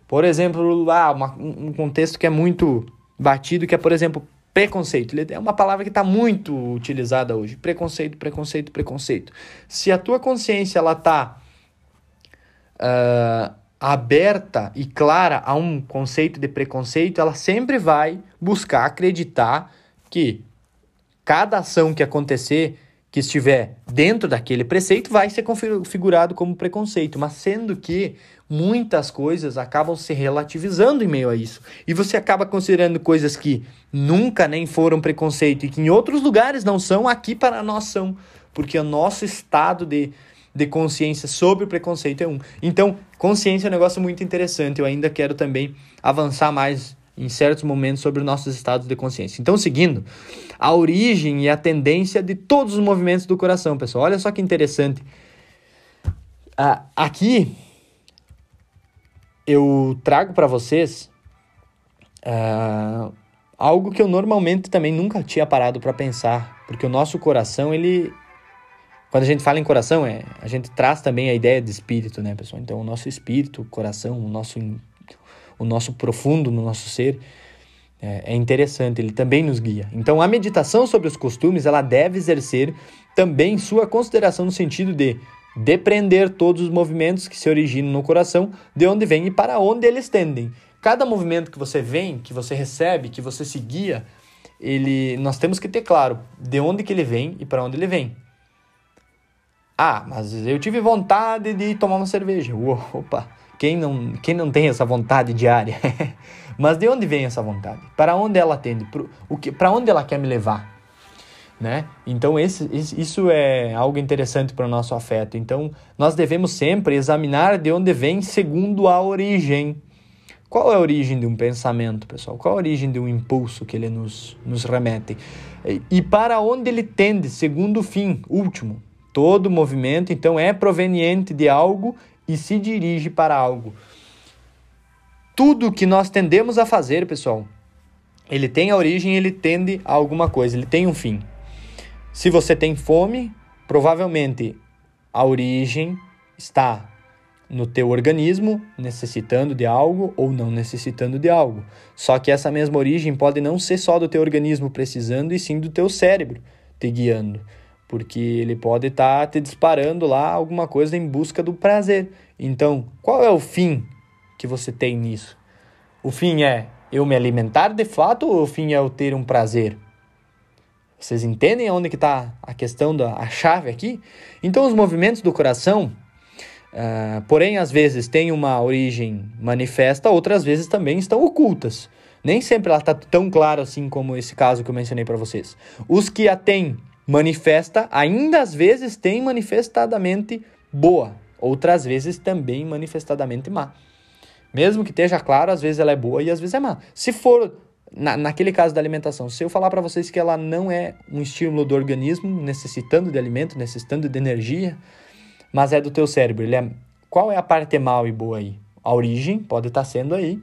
por exemplo, ah, uma, um contexto que é muito batido, que é, por exemplo, preconceito. É uma palavra que está muito utilizada hoje. Preconceito, preconceito, preconceito. Se a tua consciência ela está uh, aberta e clara a um conceito de preconceito, ela sempre vai buscar acreditar que cada ação que acontecer que estiver dentro daquele preceito vai ser configurado como preconceito, mas sendo que muitas coisas acabam se relativizando em meio a isso. E você acaba considerando coisas que nunca nem foram preconceito e que em outros lugares não são, aqui para nós são, porque o nosso estado de, de consciência sobre o preconceito é um. Então, consciência é um negócio muito interessante. Eu ainda quero também avançar mais em certos momentos sobre os nossos estados de consciência. Então, seguindo, a origem e a tendência de todos os movimentos do coração, pessoal. Olha só que interessante. Ah, aqui eu trago para vocês ah, algo que eu normalmente também nunca tinha parado para pensar, porque o nosso coração, ele quando a gente fala em coração, é, a gente traz também a ideia de espírito, né, pessoal? Então, o nosso espírito, o coração, o nosso o nosso profundo no nosso ser, é, é interessante, ele também nos guia. Então, a meditação sobre os costumes, ela deve exercer também sua consideração no sentido de depreender todos os movimentos que se originam no coração, de onde vêm e para onde eles tendem. Cada movimento que você vem, que você recebe, que você se guia, ele, nós temos que ter claro de onde que ele vem e para onde ele vem. Ah, mas eu tive vontade de tomar uma cerveja. Opa, quem não, quem não tem essa vontade diária? Mas de onde vem essa vontade? Para onde ela tende? Para onde ela quer me levar? Né? Então, esse, isso é algo interessante para o nosso afeto. Então, nós devemos sempre examinar de onde vem segundo a origem. Qual é a origem de um pensamento, pessoal? Qual a origem de um impulso que ele nos, nos remete? E para onde ele tende, segundo o fim último? Todo movimento, então, é proveniente de algo e se dirige para algo. Tudo que nós tendemos a fazer, pessoal, ele tem a origem, ele tende a alguma coisa, ele tem um fim. Se você tem fome, provavelmente a origem está no teu organismo, necessitando de algo ou não necessitando de algo. Só que essa mesma origem pode não ser só do teu organismo precisando, e sim do teu cérebro te guiando porque ele pode estar tá te disparando lá alguma coisa em busca do prazer. Então, qual é o fim que você tem nisso? O fim é eu me alimentar de fato ou o fim é eu ter um prazer? Vocês entendem onde que está a questão da a chave aqui? Então, os movimentos do coração, uh, porém, às vezes têm uma origem manifesta, outras vezes também estão ocultas. Nem sempre ela está tão clara assim como esse caso que eu mencionei para vocês. Os que a têm manifesta, ainda às vezes tem manifestadamente boa, outras vezes também manifestadamente má. Mesmo que esteja claro, às vezes ela é boa e às vezes é má. Se for na, naquele caso da alimentação, se eu falar para vocês que ela não é um estímulo do organismo, necessitando de alimento, necessitando de energia, mas é do teu cérebro, ele é, qual é a parte mal e boa aí? A origem pode estar tá sendo aí.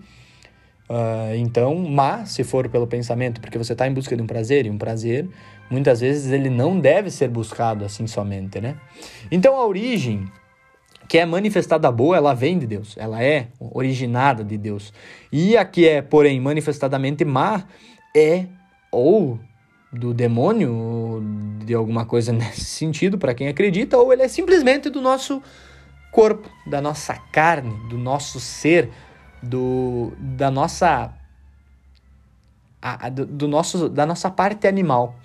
Uh, então, má, se for pelo pensamento, porque você está em busca de um prazer, e um prazer muitas vezes ele não deve ser buscado assim somente, né? Então a origem que é manifestada boa, ela vem de Deus, ela é originada de Deus. E a que é, porém, manifestadamente má é ou do demônio, de alguma coisa nesse sentido, para quem acredita, ou ele é simplesmente do nosso corpo, da nossa carne, do nosso ser, do, da nossa a, do, do nosso, da nossa parte animal.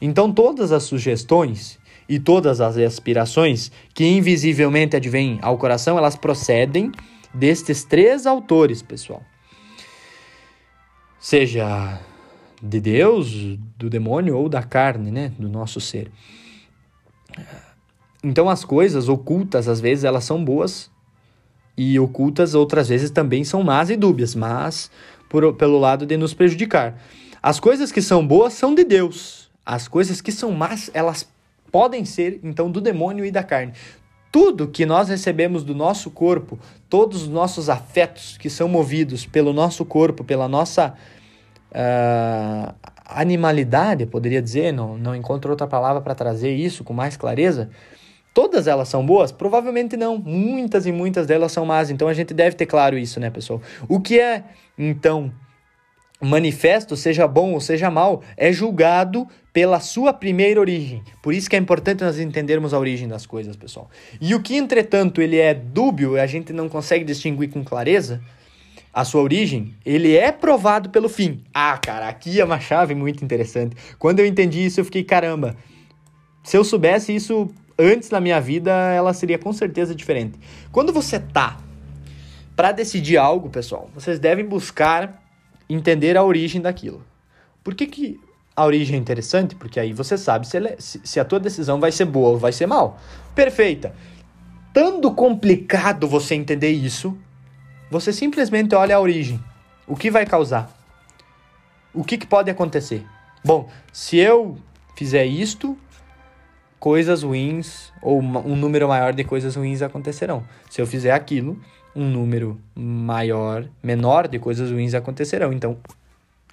Então, todas as sugestões e todas as aspirações que invisivelmente advêm ao coração, elas procedem destes três autores, pessoal. Seja de Deus, do demônio ou da carne, né, do nosso ser. Então as coisas ocultas às vezes elas são boas e ocultas outras vezes também são más e dúbias, mas por, pelo lado de nos prejudicar. As coisas que são boas são de Deus, as coisas que são más, elas podem ser então do demônio e da carne. Tudo que nós recebemos do nosso corpo, todos os nossos afetos que são movidos pelo nosso corpo, pela nossa uh, animalidade, poderia dizer, não, não encontro outra palavra para trazer isso com mais clareza. Todas elas são boas? Provavelmente não. Muitas e muitas delas são más. Então a gente deve ter claro isso, né, pessoal? O que é, então, manifesto, seja bom ou seja mal, é julgado pela sua primeira origem. Por isso que é importante nós entendermos a origem das coisas, pessoal. E o que, entretanto, ele é dúbio, a gente não consegue distinguir com clareza a sua origem, ele é provado pelo fim. Ah, cara, aqui é uma chave muito interessante. Quando eu entendi isso, eu fiquei, caramba, se eu soubesse isso antes na minha vida, ela seria com certeza diferente. Quando você tá para decidir algo, pessoal, vocês devem buscar entender a origem daquilo. Por que, que a origem é interessante? Porque aí você sabe se, é, se a tua decisão vai ser boa ou vai ser mal. Perfeita. Tando complicado você entender isso, você simplesmente olha a origem. O que vai causar? O que, que pode acontecer? Bom, se eu fizer isto, coisas ruins ou um número maior de coisas ruins acontecerão. Se eu fizer aquilo, um número maior, menor de coisas ruins acontecerão. Então,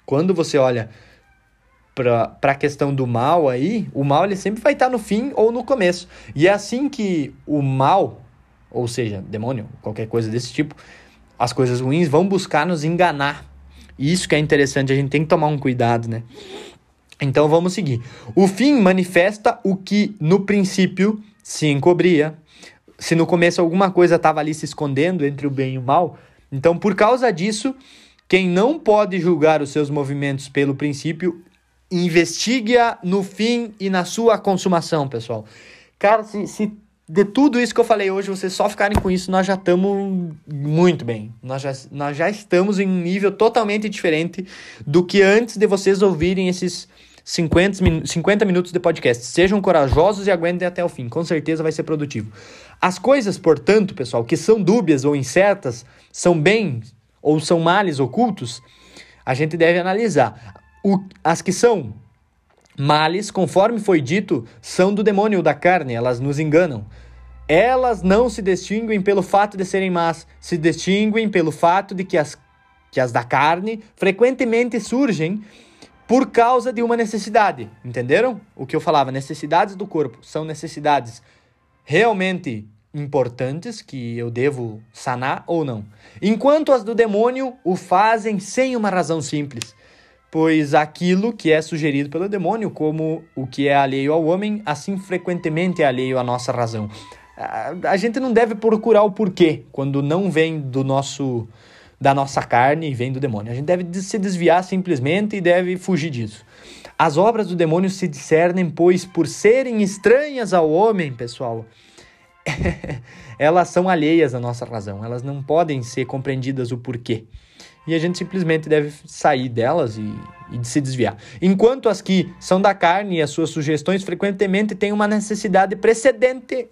quando você olha para a questão do mal aí, o mal ele sempre vai estar no fim ou no começo. E é assim que o mal, ou seja, demônio, qualquer coisa desse tipo, as coisas ruins vão buscar nos enganar. E isso que é interessante, a gente tem que tomar um cuidado, né? Então vamos seguir. O fim manifesta o que no princípio se encobria. Se no começo alguma coisa estava ali se escondendo entre o bem e o mal, então por causa disso, quem não pode julgar os seus movimentos pelo princípio, investigue-a no fim e na sua consumação, pessoal. Cara, se, se de tudo isso que eu falei hoje, vocês só ficarem com isso, nós já estamos muito bem. Nós já, nós já estamos em um nível totalmente diferente do que antes de vocês ouvirem esses 50, 50 minutos de podcast. Sejam corajosos e aguentem até o fim. Com certeza vai ser produtivo. As coisas, portanto, pessoal, que são dúbias ou incertas, são bens ou são males ocultos, a gente deve analisar. O, as que são Males, conforme foi dito, são do demônio da carne, elas nos enganam. Elas não se distinguem pelo fato de serem más, se distinguem pelo fato de que as, que as da carne frequentemente surgem por causa de uma necessidade. Entenderam? O que eu falava, necessidades do corpo são necessidades realmente importantes que eu devo sanar ou não. Enquanto as do demônio o fazem sem uma razão simples pois aquilo que é sugerido pelo demônio, como o que é alheio ao homem, assim frequentemente é alheio à nossa razão. A gente não deve procurar o porquê quando não vem do nosso da nossa carne e vem do demônio. A gente deve se desviar simplesmente e deve fugir disso. As obras do demônio se discernem, pois, por serem estranhas ao homem, pessoal, elas são alheias à nossa razão. Elas não podem ser compreendidas o porquê e a gente simplesmente deve sair delas e, e de se desviar. Enquanto as que são da carne e as suas sugestões frequentemente têm uma necessidade precedente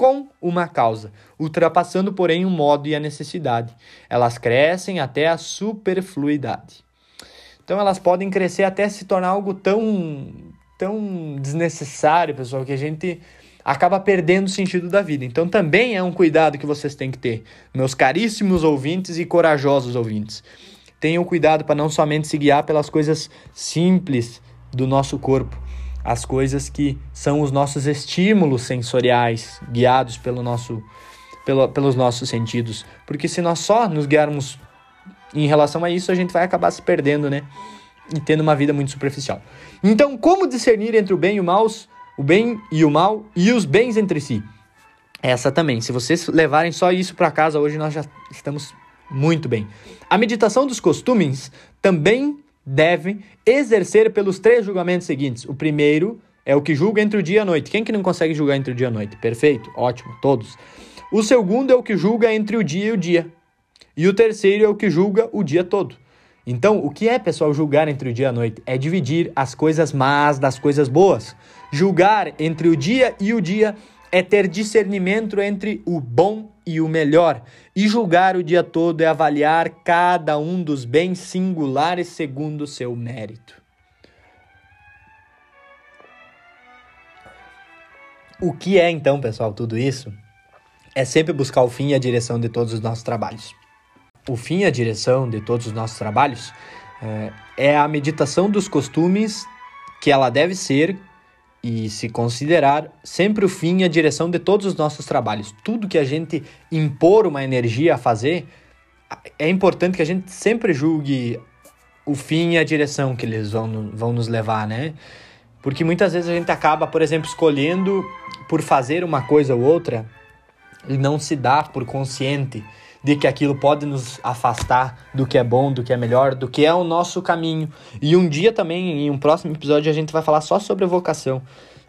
com uma causa, ultrapassando, porém, o modo e a necessidade. Elas crescem até a superfluidade. Então, elas podem crescer até se tornar algo tão, tão desnecessário, pessoal, que a gente acaba perdendo o sentido da vida. Então também é um cuidado que vocês têm que ter, meus caríssimos ouvintes e corajosos ouvintes. Tenham cuidado para não somente se guiar pelas coisas simples do nosso corpo, as coisas que são os nossos estímulos sensoriais, guiados pelo nosso, pelo, pelos nossos sentidos. Porque se nós só nos guiarmos em relação a isso, a gente vai acabar se perdendo, né? E tendo uma vida muito superficial. Então, como discernir entre o bem e o mal? O bem e o mal e os bens entre si. Essa também. Se vocês levarem só isso para casa hoje, nós já estamos muito bem. A meditação dos costumes também deve exercer pelos três julgamentos seguintes. O primeiro é o que julga entre o dia e a noite. Quem que não consegue julgar entre o dia e a noite? Perfeito, ótimo, todos. O segundo é o que julga entre o dia e o dia. E o terceiro é o que julga o dia todo. Então, o que é, pessoal, julgar entre o dia e a noite? É dividir as coisas más das coisas boas. Julgar entre o dia e o dia é ter discernimento entre o bom e o melhor. E julgar o dia todo é avaliar cada um dos bens singulares segundo o seu mérito. O que é então, pessoal, tudo isso? É sempre buscar o fim e a direção de todos os nossos trabalhos o fim e a direção de todos os nossos trabalhos é, é a meditação dos costumes que ela deve ser e se considerar sempre o fim e a direção de todos os nossos trabalhos. Tudo que a gente impor uma energia a fazer, é importante que a gente sempre julgue o fim e a direção que eles vão, vão nos levar, né? Porque muitas vezes a gente acaba, por exemplo, escolhendo por fazer uma coisa ou outra e não se dá por consciente de que aquilo pode nos afastar do que é bom, do que é melhor, do que é o nosso caminho. E um dia também, em um próximo episódio, a gente vai falar só sobre vocação.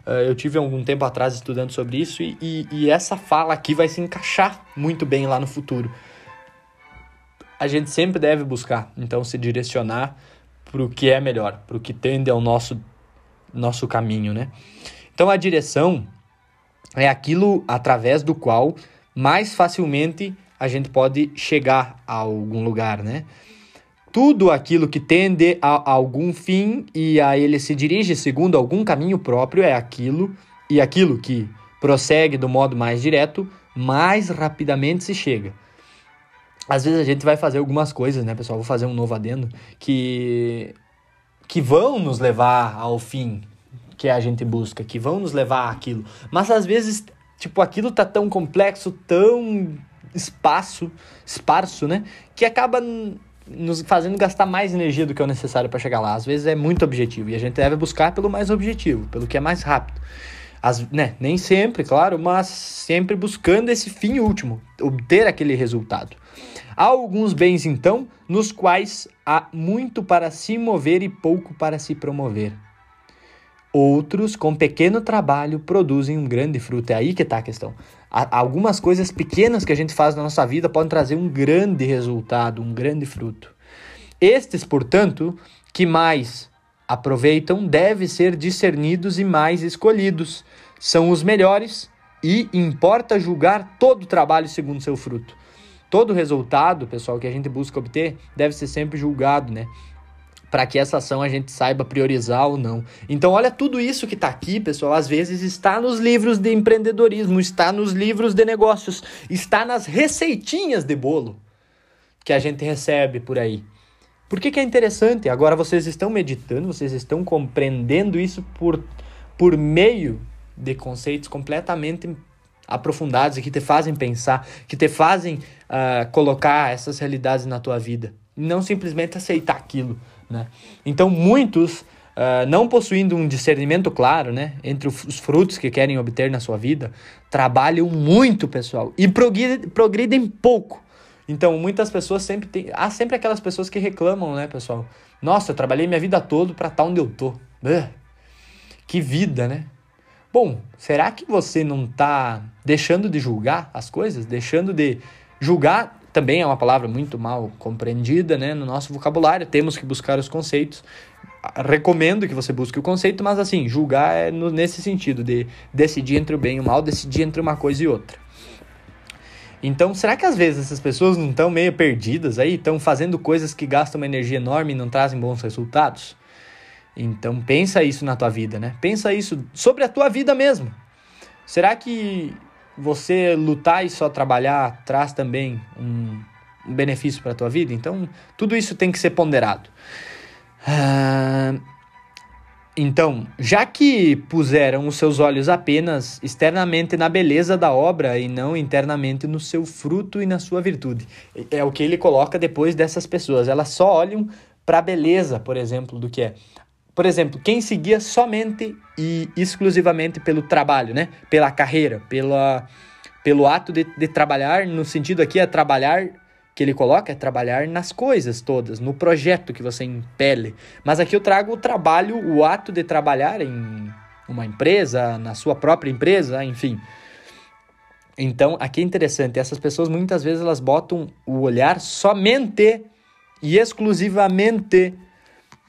Uh, eu tive algum tempo atrás estudando sobre isso e, e, e essa fala aqui vai se encaixar muito bem lá no futuro. A gente sempre deve buscar, então, se direcionar para o que é melhor, para o que tende ao nosso, nosso caminho, né? Então, a direção é aquilo através do qual mais facilmente a gente pode chegar a algum lugar, né? Tudo aquilo que tende a, algum fim e a ele se dirige segundo algum caminho próprio é aquilo, e aquilo que prossegue do modo mais direto, mais rapidamente se chega. Às vezes a gente vai fazer algumas coisas, né, pessoal? Vou fazer um novo adendo, que, que vão nos levar ao fim que a gente busca, que vão nos levar àquilo. Mas às vezes, tipo, aquilo tá tão complexo, tão espaço, esparso, né? Que acaba nos fazendo gastar mais energia do que é necessário para chegar lá. Às vezes é muito objetivo e a gente deve buscar pelo mais objetivo, pelo que é mais rápido. As, né, nem sempre, claro, mas sempre buscando esse fim último, obter aquele resultado. Há alguns bens, então, nos quais há muito para se mover e pouco para se promover. Outros, com pequeno trabalho, produzem um grande fruto. É aí que está a questão. Algumas coisas pequenas que a gente faz na nossa vida podem trazer um grande resultado, um grande fruto. Estes, portanto, que mais aproveitam, devem ser discernidos e mais escolhidos. São os melhores e importa julgar todo o trabalho segundo seu fruto. Todo resultado, pessoal, que a gente busca obter, deve ser sempre julgado, né? Para que essa ação a gente saiba priorizar ou não. Então, olha tudo isso que está aqui, pessoal, às vezes está nos livros de empreendedorismo, está nos livros de negócios, está nas receitinhas de bolo que a gente recebe por aí. Por que, que é interessante? Agora vocês estão meditando, vocês estão compreendendo isso por, por meio de conceitos completamente aprofundados e que te fazem pensar, que te fazem uh, colocar essas realidades na tua vida. Não simplesmente aceitar aquilo. Né? Então, muitos, uh, não possuindo um discernimento claro né, entre os frutos que querem obter na sua vida, trabalham muito, pessoal, e progridem, pouco. Então, muitas pessoas sempre têm. Há sempre aquelas pessoas que reclamam, né, pessoal? Nossa, eu trabalhei minha vida toda para estar onde eu tô. Que vida, né? Bom, será que você não está deixando de julgar as coisas? Deixando de julgar também é uma palavra muito mal compreendida né, no nosso vocabulário, temos que buscar os conceitos. Recomendo que você busque o conceito, mas assim, julgar é no, nesse sentido, de decidir entre o bem e o mal, decidir entre uma coisa e outra. Então, será que às vezes essas pessoas não estão meio perdidas aí? Estão fazendo coisas que gastam uma energia enorme e não trazem bons resultados? Então, pensa isso na tua vida, né? Pensa isso sobre a tua vida mesmo. Será que você lutar e só trabalhar traz também um, um benefício para a tua vida. Então, tudo isso tem que ser ponderado. Uh, então, já que puseram os seus olhos apenas externamente na beleza da obra e não internamente no seu fruto e na sua virtude, é o que ele coloca depois dessas pessoas. Elas só olham para a beleza, por exemplo, do que é. Por exemplo, quem seguia somente e exclusivamente pelo trabalho, né? Pela carreira, pela, pelo ato de, de trabalhar, no sentido aqui é trabalhar que ele coloca é trabalhar nas coisas todas, no projeto que você impele. Mas aqui eu trago o trabalho, o ato de trabalhar em uma empresa, na sua própria empresa, enfim. Então, aqui é interessante, essas pessoas muitas vezes elas botam o olhar somente e exclusivamente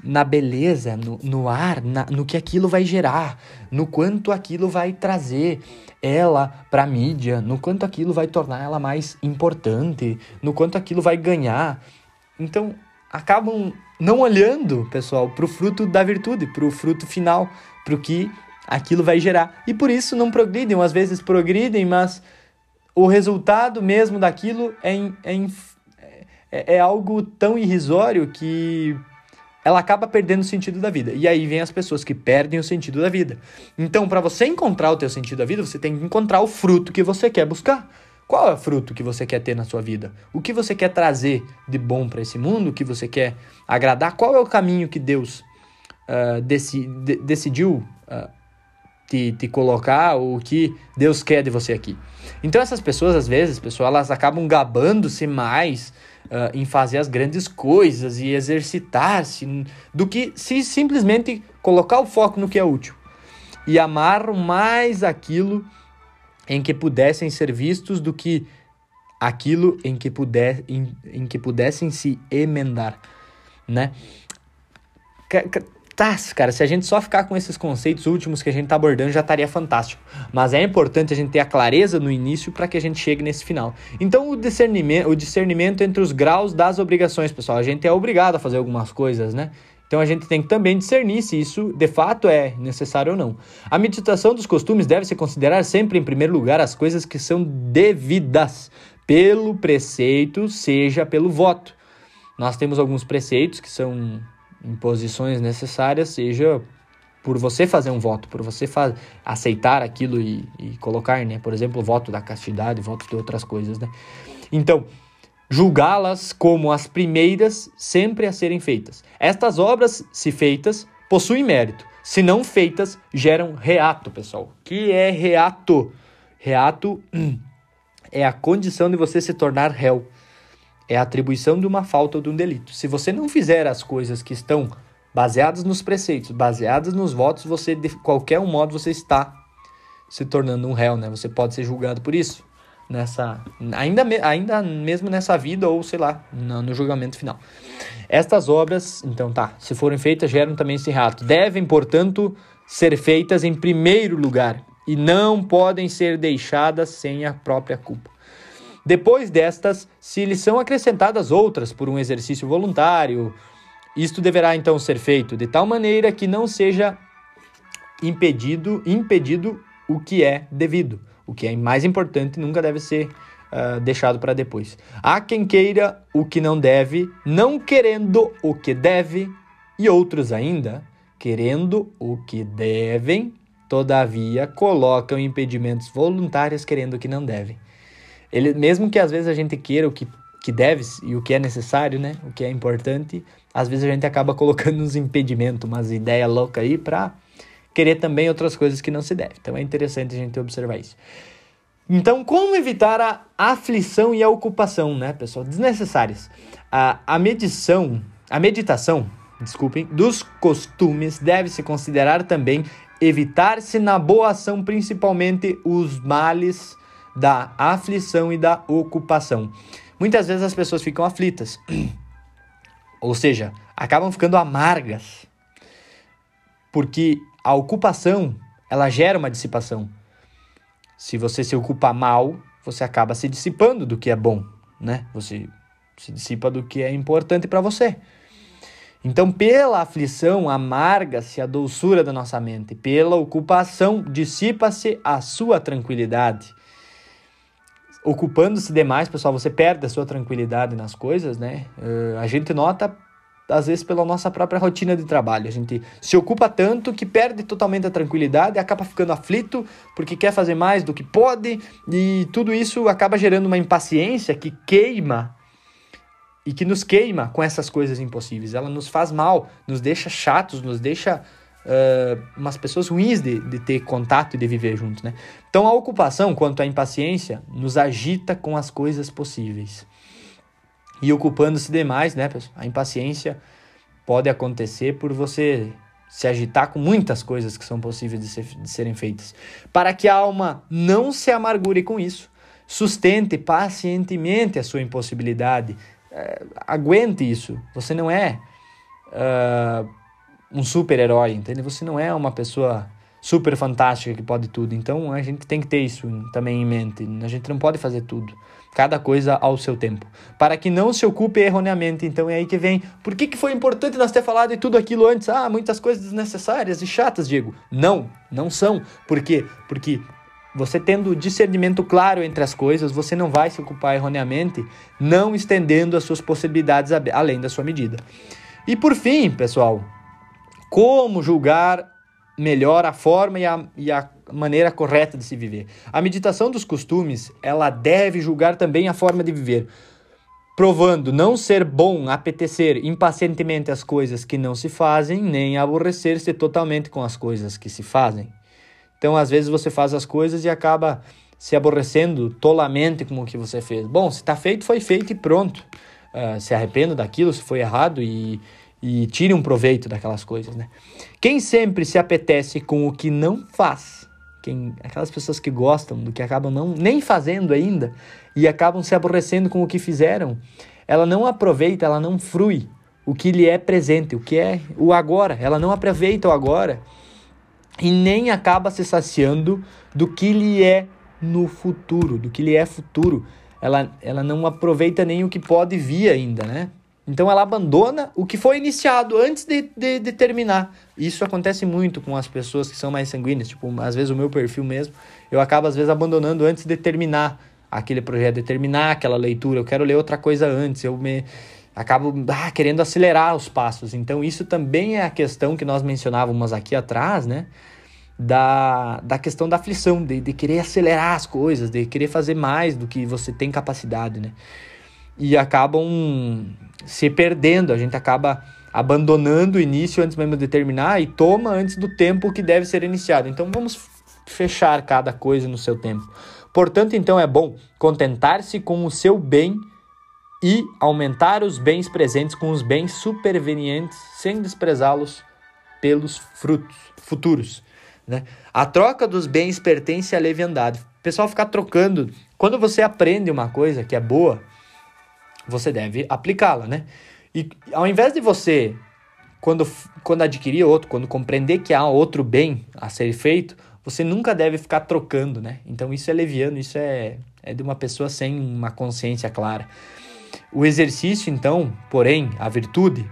na beleza, no, no ar, na, no que aquilo vai gerar, no quanto aquilo vai trazer ela para a mídia, no quanto aquilo vai tornar ela mais importante, no quanto aquilo vai ganhar. Então, acabam não olhando, pessoal, para o fruto da virtude, para o fruto final, para o que aquilo vai gerar. E por isso não progridem, às vezes progridem, mas o resultado mesmo daquilo é, é, é, é algo tão irrisório que ela acaba perdendo o sentido da vida. E aí vem as pessoas que perdem o sentido da vida. Então, para você encontrar o teu sentido da vida, você tem que encontrar o fruto que você quer buscar. Qual é o fruto que você quer ter na sua vida? O que você quer trazer de bom para esse mundo? O que você quer agradar? Qual é o caminho que Deus uh, deci de decidiu uh, te, te colocar? O que Deus quer de você aqui? Então, essas pessoas, às vezes, pessoal, elas acabam gabando-se mais uh, em fazer as grandes coisas e exercitar-se, do que se simplesmente colocar o foco no que é útil. e amaram mais aquilo em que pudessem ser vistos do que aquilo em que, puder, em, em que pudessem se emendar, né? Tá, cara, se a gente só ficar com esses conceitos últimos que a gente tá abordando já estaria fantástico. Mas é importante a gente ter a clareza no início para que a gente chegue nesse final. Então, o discernimento, o discernimento entre os graus das obrigações, pessoal. A gente é obrigado a fazer algumas coisas, né? Então a gente tem que também discernir se isso de fato é necessário ou não. A meditação dos costumes deve se considerar sempre, em primeiro lugar, as coisas que são devidas pelo preceito, seja pelo voto. Nós temos alguns preceitos que são imposições necessárias, seja por você fazer um voto, por você aceitar aquilo e, e colocar, né? Por exemplo, voto da castidade, voto de outras coisas, né? Então, julgá-las como as primeiras sempre a serem feitas. Estas obras, se feitas, possuem mérito. Se não feitas, geram reato, pessoal. Que é reato? Reato é a condição de você se tornar réu é a atribuição de uma falta ou de um delito. Se você não fizer as coisas que estão baseadas nos preceitos, baseadas nos votos, você de qualquer um modo você está se tornando um réu, né? Você pode ser julgado por isso nessa ainda ainda mesmo nessa vida ou sei lá no, no julgamento final. Estas obras, então tá, se forem feitas geram também esse rato. Devem, portanto, ser feitas em primeiro lugar e não podem ser deixadas sem a própria culpa. Depois destas, se lhes são acrescentadas outras por um exercício voluntário, isto deverá então ser feito de tal maneira que não seja impedido, impedido o que é devido. O que é mais importante nunca deve ser uh, deixado para depois. Há quem queira o que não deve, não querendo o que deve, e outros ainda, querendo o que devem, todavia colocam impedimentos voluntários querendo o que não devem. Ele, mesmo que às vezes a gente queira o que, que deve e o que é necessário, né? O que é importante, às vezes a gente acaba colocando uns impedimentos, umas ideias loucas aí para querer também outras coisas que não se deve. Então é interessante a gente observar isso. Então, como evitar a aflição e a ocupação, né, pessoal? Desnecessárias. A, a medição, a meditação, desculpem, dos costumes deve se considerar também evitar-se na boa ação, principalmente os males da aflição e da ocupação. Muitas vezes as pessoas ficam aflitas, ou seja, acabam ficando amargas, porque a ocupação ela gera uma dissipação. Se você se ocupa mal, você acaba se dissipando do que é bom, né? Você se dissipa do que é importante para você. Então, pela aflição, amarga-se a doçura da nossa mente, pela ocupação, dissipa-se a sua tranquilidade ocupando-se demais, pessoal, você perde a sua tranquilidade nas coisas, né? Uh, a gente nota, às vezes, pela nossa própria rotina de trabalho. A gente se ocupa tanto que perde totalmente a tranquilidade, acaba ficando aflito porque quer fazer mais do que pode, e tudo isso acaba gerando uma impaciência que queima e que nos queima com essas coisas impossíveis. Ela nos faz mal, nos deixa chatos, nos deixa uh, umas pessoas ruins de, de ter contato e de viver juntos, né? Então a ocupação, quanto à impaciência, nos agita com as coisas possíveis. E ocupando-se demais, né, pessoal? A impaciência pode acontecer por você se agitar com muitas coisas que são possíveis de, ser, de serem feitas. Para que a alma não se amargure com isso, sustente pacientemente a sua impossibilidade, uh, aguente isso. Você não é uh, um super-herói, entende? Você não é uma pessoa super fantástica que pode tudo. Então a gente tem que ter isso também em mente. A gente não pode fazer tudo. Cada coisa ao seu tempo. Para que não se ocupe erroneamente. Então é aí que vem. Por que, que foi importante nós ter falado de tudo aquilo antes? Ah, muitas coisas desnecessárias e chatas, Diego. Não, não são. Por quê? Porque você tendo discernimento claro entre as coisas, você não vai se ocupar erroneamente, não estendendo as suas possibilidades além da sua medida. E por fim, pessoal, como julgar melhor a forma e a, e a maneira correta de se viver. A meditação dos costumes, ela deve julgar também a forma de viver, provando não ser bom apetecer impacientemente as coisas que não se fazem, nem aborrecer-se totalmente com as coisas que se fazem. Então, às vezes você faz as coisas e acaba se aborrecendo tolamente com o que você fez. Bom, se está feito, foi feito e pronto. Uh, se arrependo daquilo, se foi errado e e tire um proveito daquelas coisas, né? Quem sempre se apetece com o que não faz, quem, aquelas pessoas que gostam do que acabam não nem fazendo ainda e acabam se aborrecendo com o que fizeram, ela não aproveita, ela não frui o que lhe é presente, o que é o agora. Ela não aproveita o agora e nem acaba se saciando do que lhe é no futuro, do que lhe é futuro. Ela, ela não aproveita nem o que pode vir ainda, né? Então ela abandona o que foi iniciado antes de, de, de, terminar. Isso acontece muito com as pessoas que são mais sanguíneas. Tipo, às vezes o meu perfil mesmo, eu acabo às vezes abandonando antes de terminar aquele projeto, de terminar aquela leitura. Eu quero ler outra coisa antes. Eu me acabo ah, querendo acelerar os passos. Então isso também é a questão que nós mencionávamos aqui atrás, né? Da, da questão da aflição, de, de querer acelerar as coisas, de querer fazer mais do que você tem capacidade, né? E acabam se perdendo, a gente acaba abandonando o início antes mesmo de terminar e toma antes do tempo que deve ser iniciado. Então vamos fechar cada coisa no seu tempo. Portanto, então é bom contentar-se com o seu bem e aumentar os bens presentes com os bens supervenientes, sem desprezá-los pelos frutos futuros. Né? A troca dos bens pertence à leviandade. O pessoal ficar trocando. Quando você aprende uma coisa que é boa, você deve aplicá-la, né? E ao invés de você, quando, quando adquirir outro, quando compreender que há outro bem a ser feito, você nunca deve ficar trocando, né? Então isso é leviano, isso é, é de uma pessoa sem uma consciência clara. O exercício, então, porém, a virtude,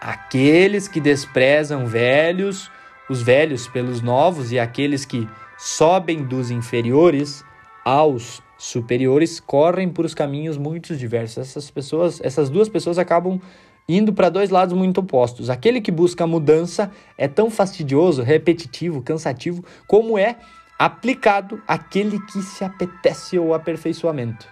aqueles que desprezam velhos, os velhos pelos novos e aqueles que sobem dos inferiores aos superiores correm por os caminhos muito diversos. Essas pessoas, essas duas pessoas acabam indo para dois lados muito opostos. Aquele que busca mudança é tão fastidioso, repetitivo, cansativo, como é aplicado aquele que se apetece ao aperfeiçoamento.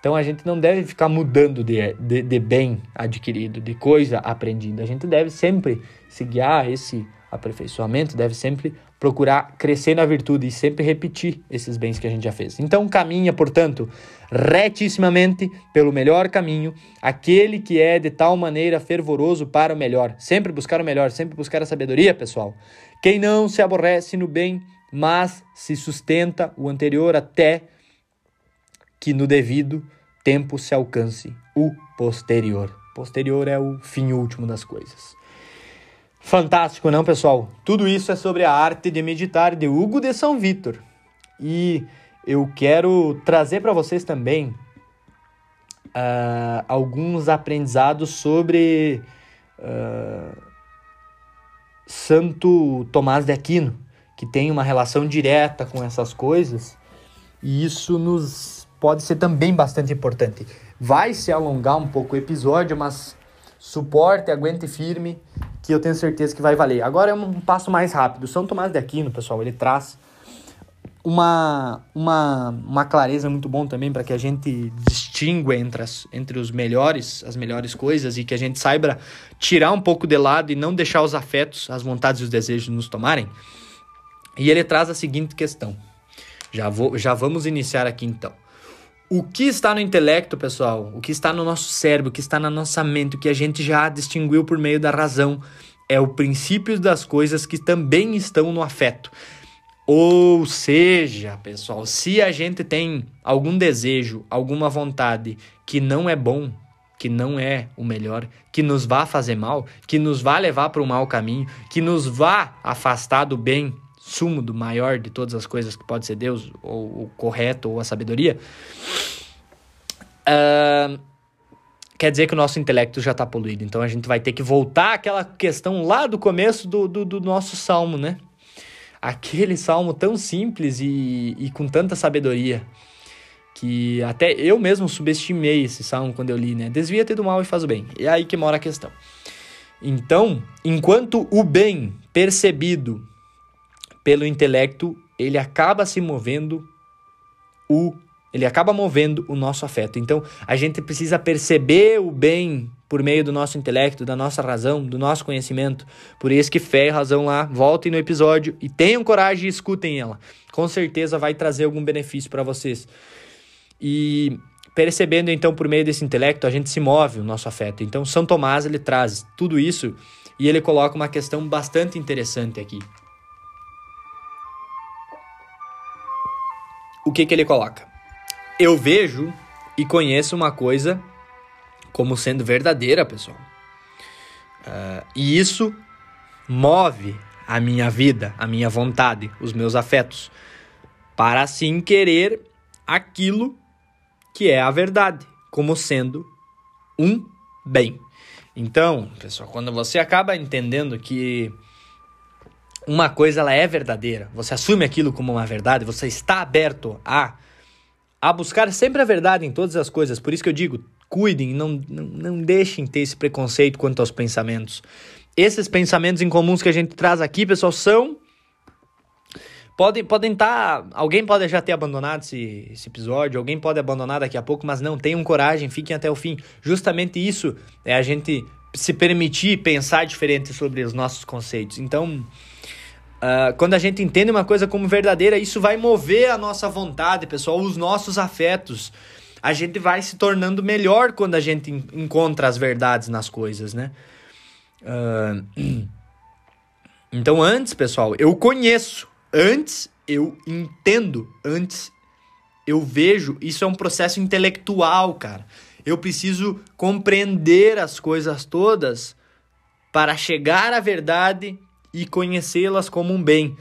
Então a gente não deve ficar mudando de, de, de bem adquirido, de coisa aprendida. A gente deve sempre se guiar esse aperfeiçoamento, deve sempre procurar crescer na virtude e sempre repetir esses bens que a gente já fez. Então caminha, portanto, retissimamente pelo melhor caminho, aquele que é de tal maneira fervoroso para o melhor. Sempre buscar o melhor, sempre buscar a sabedoria, pessoal. Quem não se aborrece no bem, mas se sustenta o anterior até que no devido tempo se alcance o posterior. Posterior é o fim último das coisas. Fantástico, não, pessoal? Tudo isso é sobre a arte de meditar de Hugo de São Vitor. E eu quero trazer para vocês também uh, alguns aprendizados sobre uh, Santo Tomás de Aquino, que tem uma relação direta com essas coisas, e isso nos pode ser também bastante importante. Vai se alongar um pouco o episódio, mas suporte, aguente firme que eu tenho certeza que vai valer. Agora é um passo mais rápido. São Tomás de Aquino, pessoal, ele traz uma, uma, uma clareza muito bom também para que a gente distinga entre, as, entre os melhores, as melhores coisas e que a gente saiba tirar um pouco de lado e não deixar os afetos, as vontades e os desejos nos tomarem. E ele traz a seguinte questão. Já, vou, já vamos iniciar aqui então. O que está no intelecto, pessoal, o que está no nosso cérebro, o que está na nossa mente, o que a gente já distinguiu por meio da razão, é o princípio das coisas que também estão no afeto. Ou seja, pessoal, se a gente tem algum desejo, alguma vontade que não é bom, que não é o melhor, que nos vá fazer mal, que nos vá levar para o mau caminho, que nos vá afastar do bem sumo, do maior de todas as coisas que pode ser Deus, ou o correto, ou a sabedoria, uh, quer dizer que o nosso intelecto já está poluído. Então a gente vai ter que voltar àquela questão lá do começo do, do, do nosso salmo, né? Aquele salmo tão simples e, e com tanta sabedoria que até eu mesmo subestimei esse salmo quando eu li, né? Desvia-te do mal e faz o bem. É aí que mora a questão. Então, enquanto o bem percebido pelo intelecto, ele acaba se movendo o ele acaba movendo o nosso afeto. Então, a gente precisa perceber o bem por meio do nosso intelecto, da nossa razão, do nosso conhecimento. Por isso que fé e razão lá, voltem no episódio e tenham coragem e escutem ela. Com certeza vai trazer algum benefício para vocês. E percebendo então por meio desse intelecto a gente se move o nosso afeto. Então São Tomás ele traz tudo isso e ele coloca uma questão bastante interessante aqui. O que que ele coloca? Eu vejo e conheço uma coisa como sendo verdadeira, pessoal. Uh, e isso move a minha vida, a minha vontade, os meus afetos, para assim querer aquilo que é a verdade, como sendo um bem. Então, pessoal, quando você acaba entendendo que uma coisa ela é verdadeira, você assume aquilo como uma verdade, você está aberto a a buscar sempre a verdade em todas as coisas. Por isso que eu digo, cuidem, não, não, não deixem ter esse preconceito quanto aos pensamentos. Esses pensamentos incomuns que a gente traz aqui, pessoal, são podem podem estar, tá, alguém pode já ter abandonado esse, esse episódio, alguém pode abandonar daqui a pouco, mas não tenham coragem, fiquem até o fim. Justamente isso é a gente se permitir pensar diferente sobre os nossos conceitos. Então, Uh, quando a gente entende uma coisa como verdadeira, isso vai mover a nossa vontade, pessoal, os nossos afetos. A gente vai se tornando melhor quando a gente encontra as verdades nas coisas, né? Uh, então, antes, pessoal, eu conheço, antes eu entendo, antes eu vejo. Isso é um processo intelectual, cara. Eu preciso compreender as coisas todas para chegar à verdade e conhecê-las como um bem.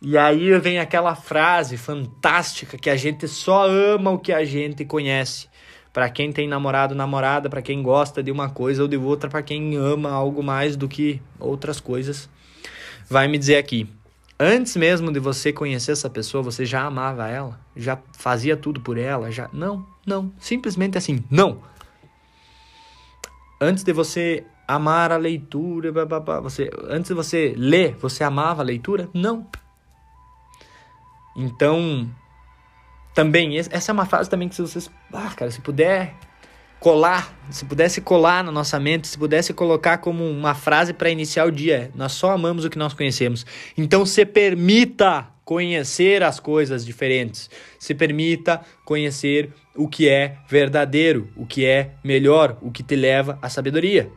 E aí vem aquela frase fantástica que a gente só ama o que a gente conhece. Para quem tem namorado, namorada, para quem gosta de uma coisa ou de outra, para quem ama algo mais do que outras coisas, vai me dizer aqui. Antes mesmo de você conhecer essa pessoa, você já amava ela? Já fazia tudo por ela? Já Não, não, simplesmente assim, não. Antes de você amar a leitura, você antes de você ler, você amava a leitura? Não. Então, também essa é uma frase também que se vocês, ah, cara, se puder colar, se pudesse colar na nossa mente, se pudesse colocar como uma frase para iniciar o dia, nós só amamos o que nós conhecemos. Então, se permita conhecer as coisas diferentes. Se permita conhecer o que é verdadeiro, o que é melhor, o que te leva à sabedoria.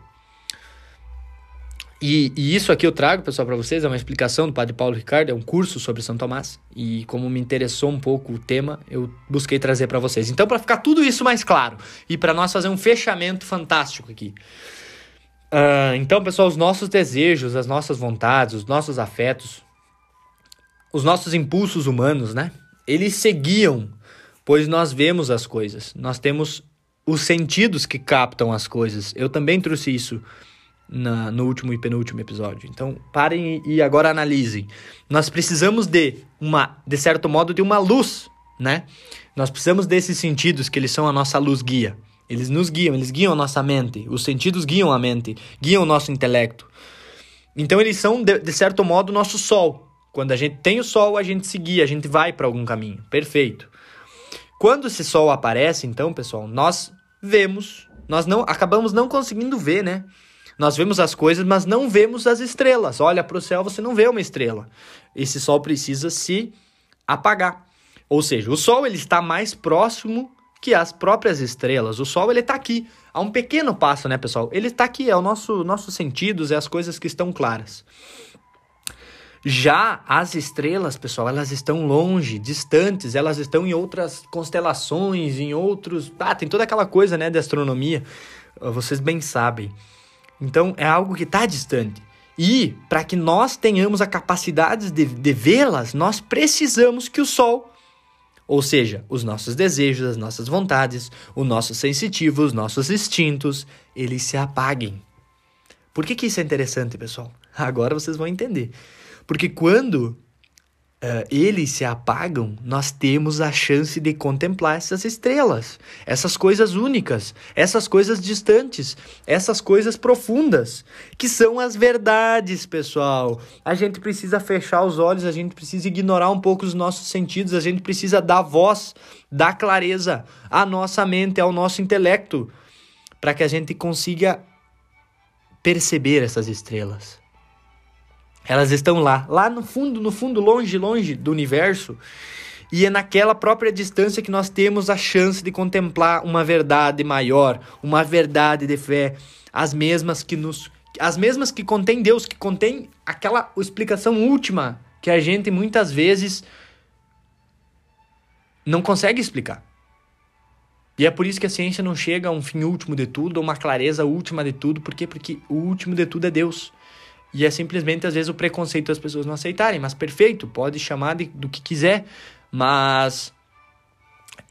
E, e, isso aqui eu trago, pessoal, para vocês, é uma explicação do Padre Paulo Ricardo, é um curso sobre São Tomás. E como me interessou um pouco o tema, eu busquei trazer para vocês. Então, para ficar tudo isso mais claro e para nós fazer um fechamento fantástico aqui. Uh, então, pessoal, os nossos desejos, as nossas vontades, os nossos afetos, os nossos impulsos humanos, né? Eles seguiam, pois nós vemos as coisas, nós temos os sentidos que captam as coisas. Eu também trouxe isso na, no último e penúltimo episódio. Então, parem e, agora analisem. Nós precisamos de uma, de certo modo, de uma luz, né? Nós precisamos desses sentidos que eles são a nossa luz guia. Eles nos guiam, eles guiam a nossa mente. Os sentidos guiam a mente, guiam o nosso intelecto. Então, eles são, de, de certo modo, nosso sol. Quando a gente tem o sol, a gente se guia, a gente vai para algum caminho. Perfeito. Quando esse sol aparece, então, pessoal, nós vemos, nós não acabamos não conseguindo ver, né? Nós vemos as coisas, mas não vemos as estrelas. Olha para o céu, você não vê uma estrela. Esse sol precisa se apagar. Ou seja, o sol ele está mais próximo que as próprias estrelas. O sol ele está aqui, a um pequeno passo, né, pessoal? Ele está aqui, é o nosso nossos sentidos, é as coisas que estão claras. Já as estrelas, pessoal, elas estão longe, distantes, elas estão em outras constelações, em outros. Ah, tem toda aquela coisa, né, de astronomia. Vocês bem sabem. Então é algo que está distante. E para que nós tenhamos a capacidade de, de vê-las, nós precisamos que o Sol, ou seja, os nossos desejos, as nossas vontades, o nosso sensitivo, os nossos instintos, eles se apaguem. Por que, que isso é interessante, pessoal? Agora vocês vão entender. Porque quando uh, eles se apagam, nós temos a chance de contemplar essas estrelas, essas coisas únicas, essas coisas distantes, essas coisas profundas, que são as verdades, pessoal. A gente precisa fechar os olhos, a gente precisa ignorar um pouco os nossos sentidos, a gente precisa dar voz, dar clareza à nossa mente, ao nosso intelecto, para que a gente consiga perceber essas estrelas. Elas estão lá, lá no fundo, no fundo, longe, longe do universo. E é naquela própria distância que nós temos a chance de contemplar uma verdade maior, uma verdade de fé, as mesmas que nos as mesmas que contém Deus, que contém aquela explicação última que a gente muitas vezes não consegue explicar. E é por isso que a ciência não chega a um fim último de tudo, a uma clareza última de tudo. Por quê? Porque o último de tudo é Deus. E é simplesmente, às vezes, o preconceito das pessoas não aceitarem. Mas perfeito, pode chamar de, do que quiser. Mas.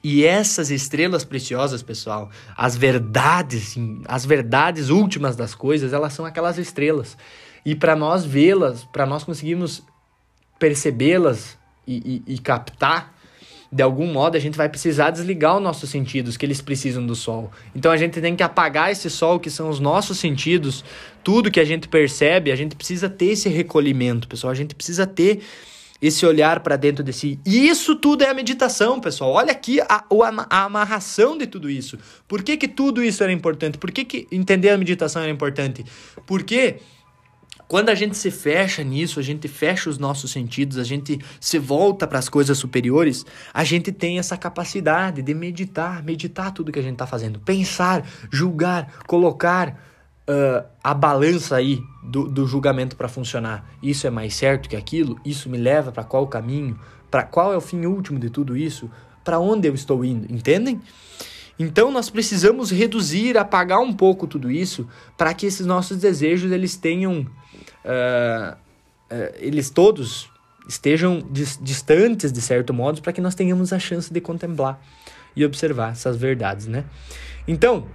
E essas estrelas preciosas, pessoal, as verdades, as verdades últimas das coisas, elas são aquelas estrelas. E para nós vê-las, para nós conseguirmos percebê-las e, e, e captar, de algum modo a gente vai precisar desligar os nossos sentidos, que eles precisam do sol. Então a gente tem que apagar esse sol, que são os nossos sentidos, tudo que a gente percebe, a gente precisa ter esse recolhimento, pessoal. A gente precisa ter esse olhar para dentro de si. E isso tudo é a meditação, pessoal. Olha aqui a, a, amarração de tudo isso. Por que, que tudo isso era importante? Por que, que entender a meditação era importante? Porque quando a gente se fecha nisso, a gente fecha os nossos sentidos, a gente se volta para as coisas superiores, a gente tem essa capacidade de meditar, meditar tudo que a gente está fazendo, pensar, julgar, colocar uh, a balança aí do, do julgamento para funcionar. Isso é mais certo que aquilo? Isso me leva para qual caminho? Para qual é o fim último de tudo isso? Para onde eu estou indo? Entendem? Então nós precisamos reduzir, apagar um pouco tudo isso para que esses nossos desejos eles tenham uh, uh, eles todos estejam dis distantes de certo modo para que nós tenhamos a chance de contemplar e observar essas verdades, né? Então,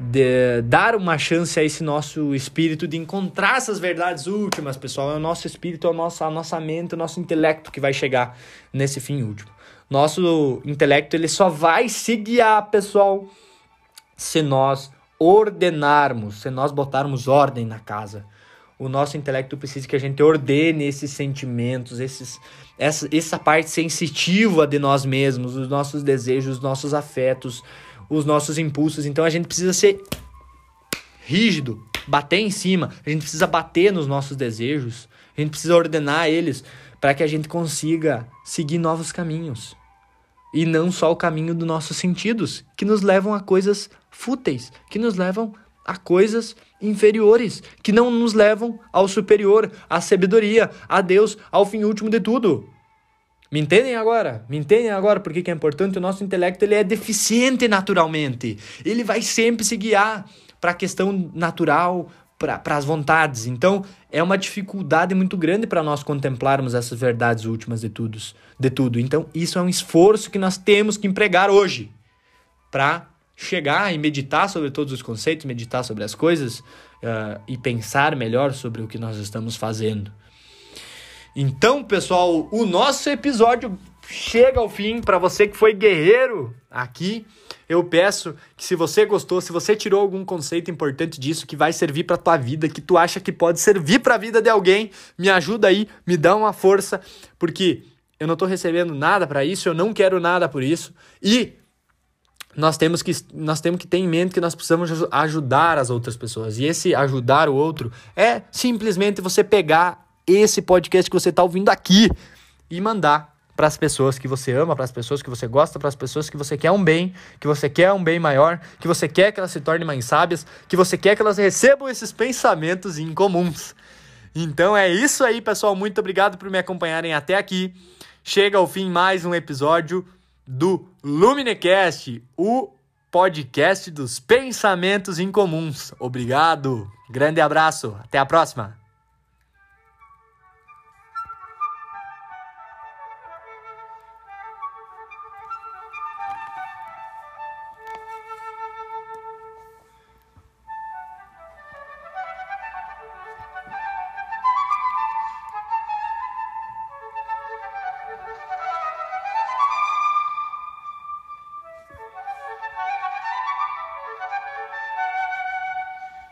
de, dar uma chance a esse nosso espírito de encontrar essas verdades últimas, pessoal, é o nosso espírito, é o nosso, a nossa mente, o nosso intelecto que vai chegar nesse fim último. Nosso intelecto ele só vai se guiar, pessoal, se nós ordenarmos, se nós botarmos ordem na casa o nosso intelecto precisa que a gente ordene esses sentimentos, esses, essa, essa parte sensitiva de nós mesmos, os nossos desejos, os nossos afetos, os nossos impulsos. Então a gente precisa ser rígido, bater em cima, a gente precisa bater nos nossos desejos, a gente precisa ordenar eles para que a gente consiga seguir novos caminhos. E não só o caminho dos nossos sentidos, que nos levam a coisas fúteis, que nos levam a coisas inferiores, que não nos levam ao superior, à sabedoria, a Deus, ao fim último de tudo. Me entendem agora? Me entendem agora porque que é importante? O nosso intelecto ele é deficiente naturalmente. Ele vai sempre se guiar para a questão natural, para as vontades. Então, é uma dificuldade muito grande para nós contemplarmos essas verdades últimas de, todos, de tudo. Então, isso é um esforço que nós temos que empregar hoje para chegar e meditar sobre todos os conceitos, meditar sobre as coisas uh, e pensar melhor sobre o que nós estamos fazendo. Então, pessoal, o nosso episódio chega ao fim. Para você que foi guerreiro aqui, eu peço que se você gostou, se você tirou algum conceito importante disso que vai servir para tua vida, que tu acha que pode servir para a vida de alguém, me ajuda aí, me dá uma força, porque eu não estou recebendo nada para isso, eu não quero nada por isso e nós temos que nós temos que ter em mente que nós precisamos ajudar as outras pessoas. E esse ajudar o outro é simplesmente você pegar esse podcast que você está ouvindo aqui e mandar para as pessoas que você ama, para as pessoas que você gosta, para as pessoas que você quer um bem, que você quer um bem maior, que você quer que elas se tornem mais sábias, que você quer que elas recebam esses pensamentos incomuns. Então é isso aí, pessoal. Muito obrigado por me acompanharem até aqui. Chega ao fim mais um episódio do Luminecast, o podcast dos pensamentos incomuns. Obrigado, grande abraço, até a próxima.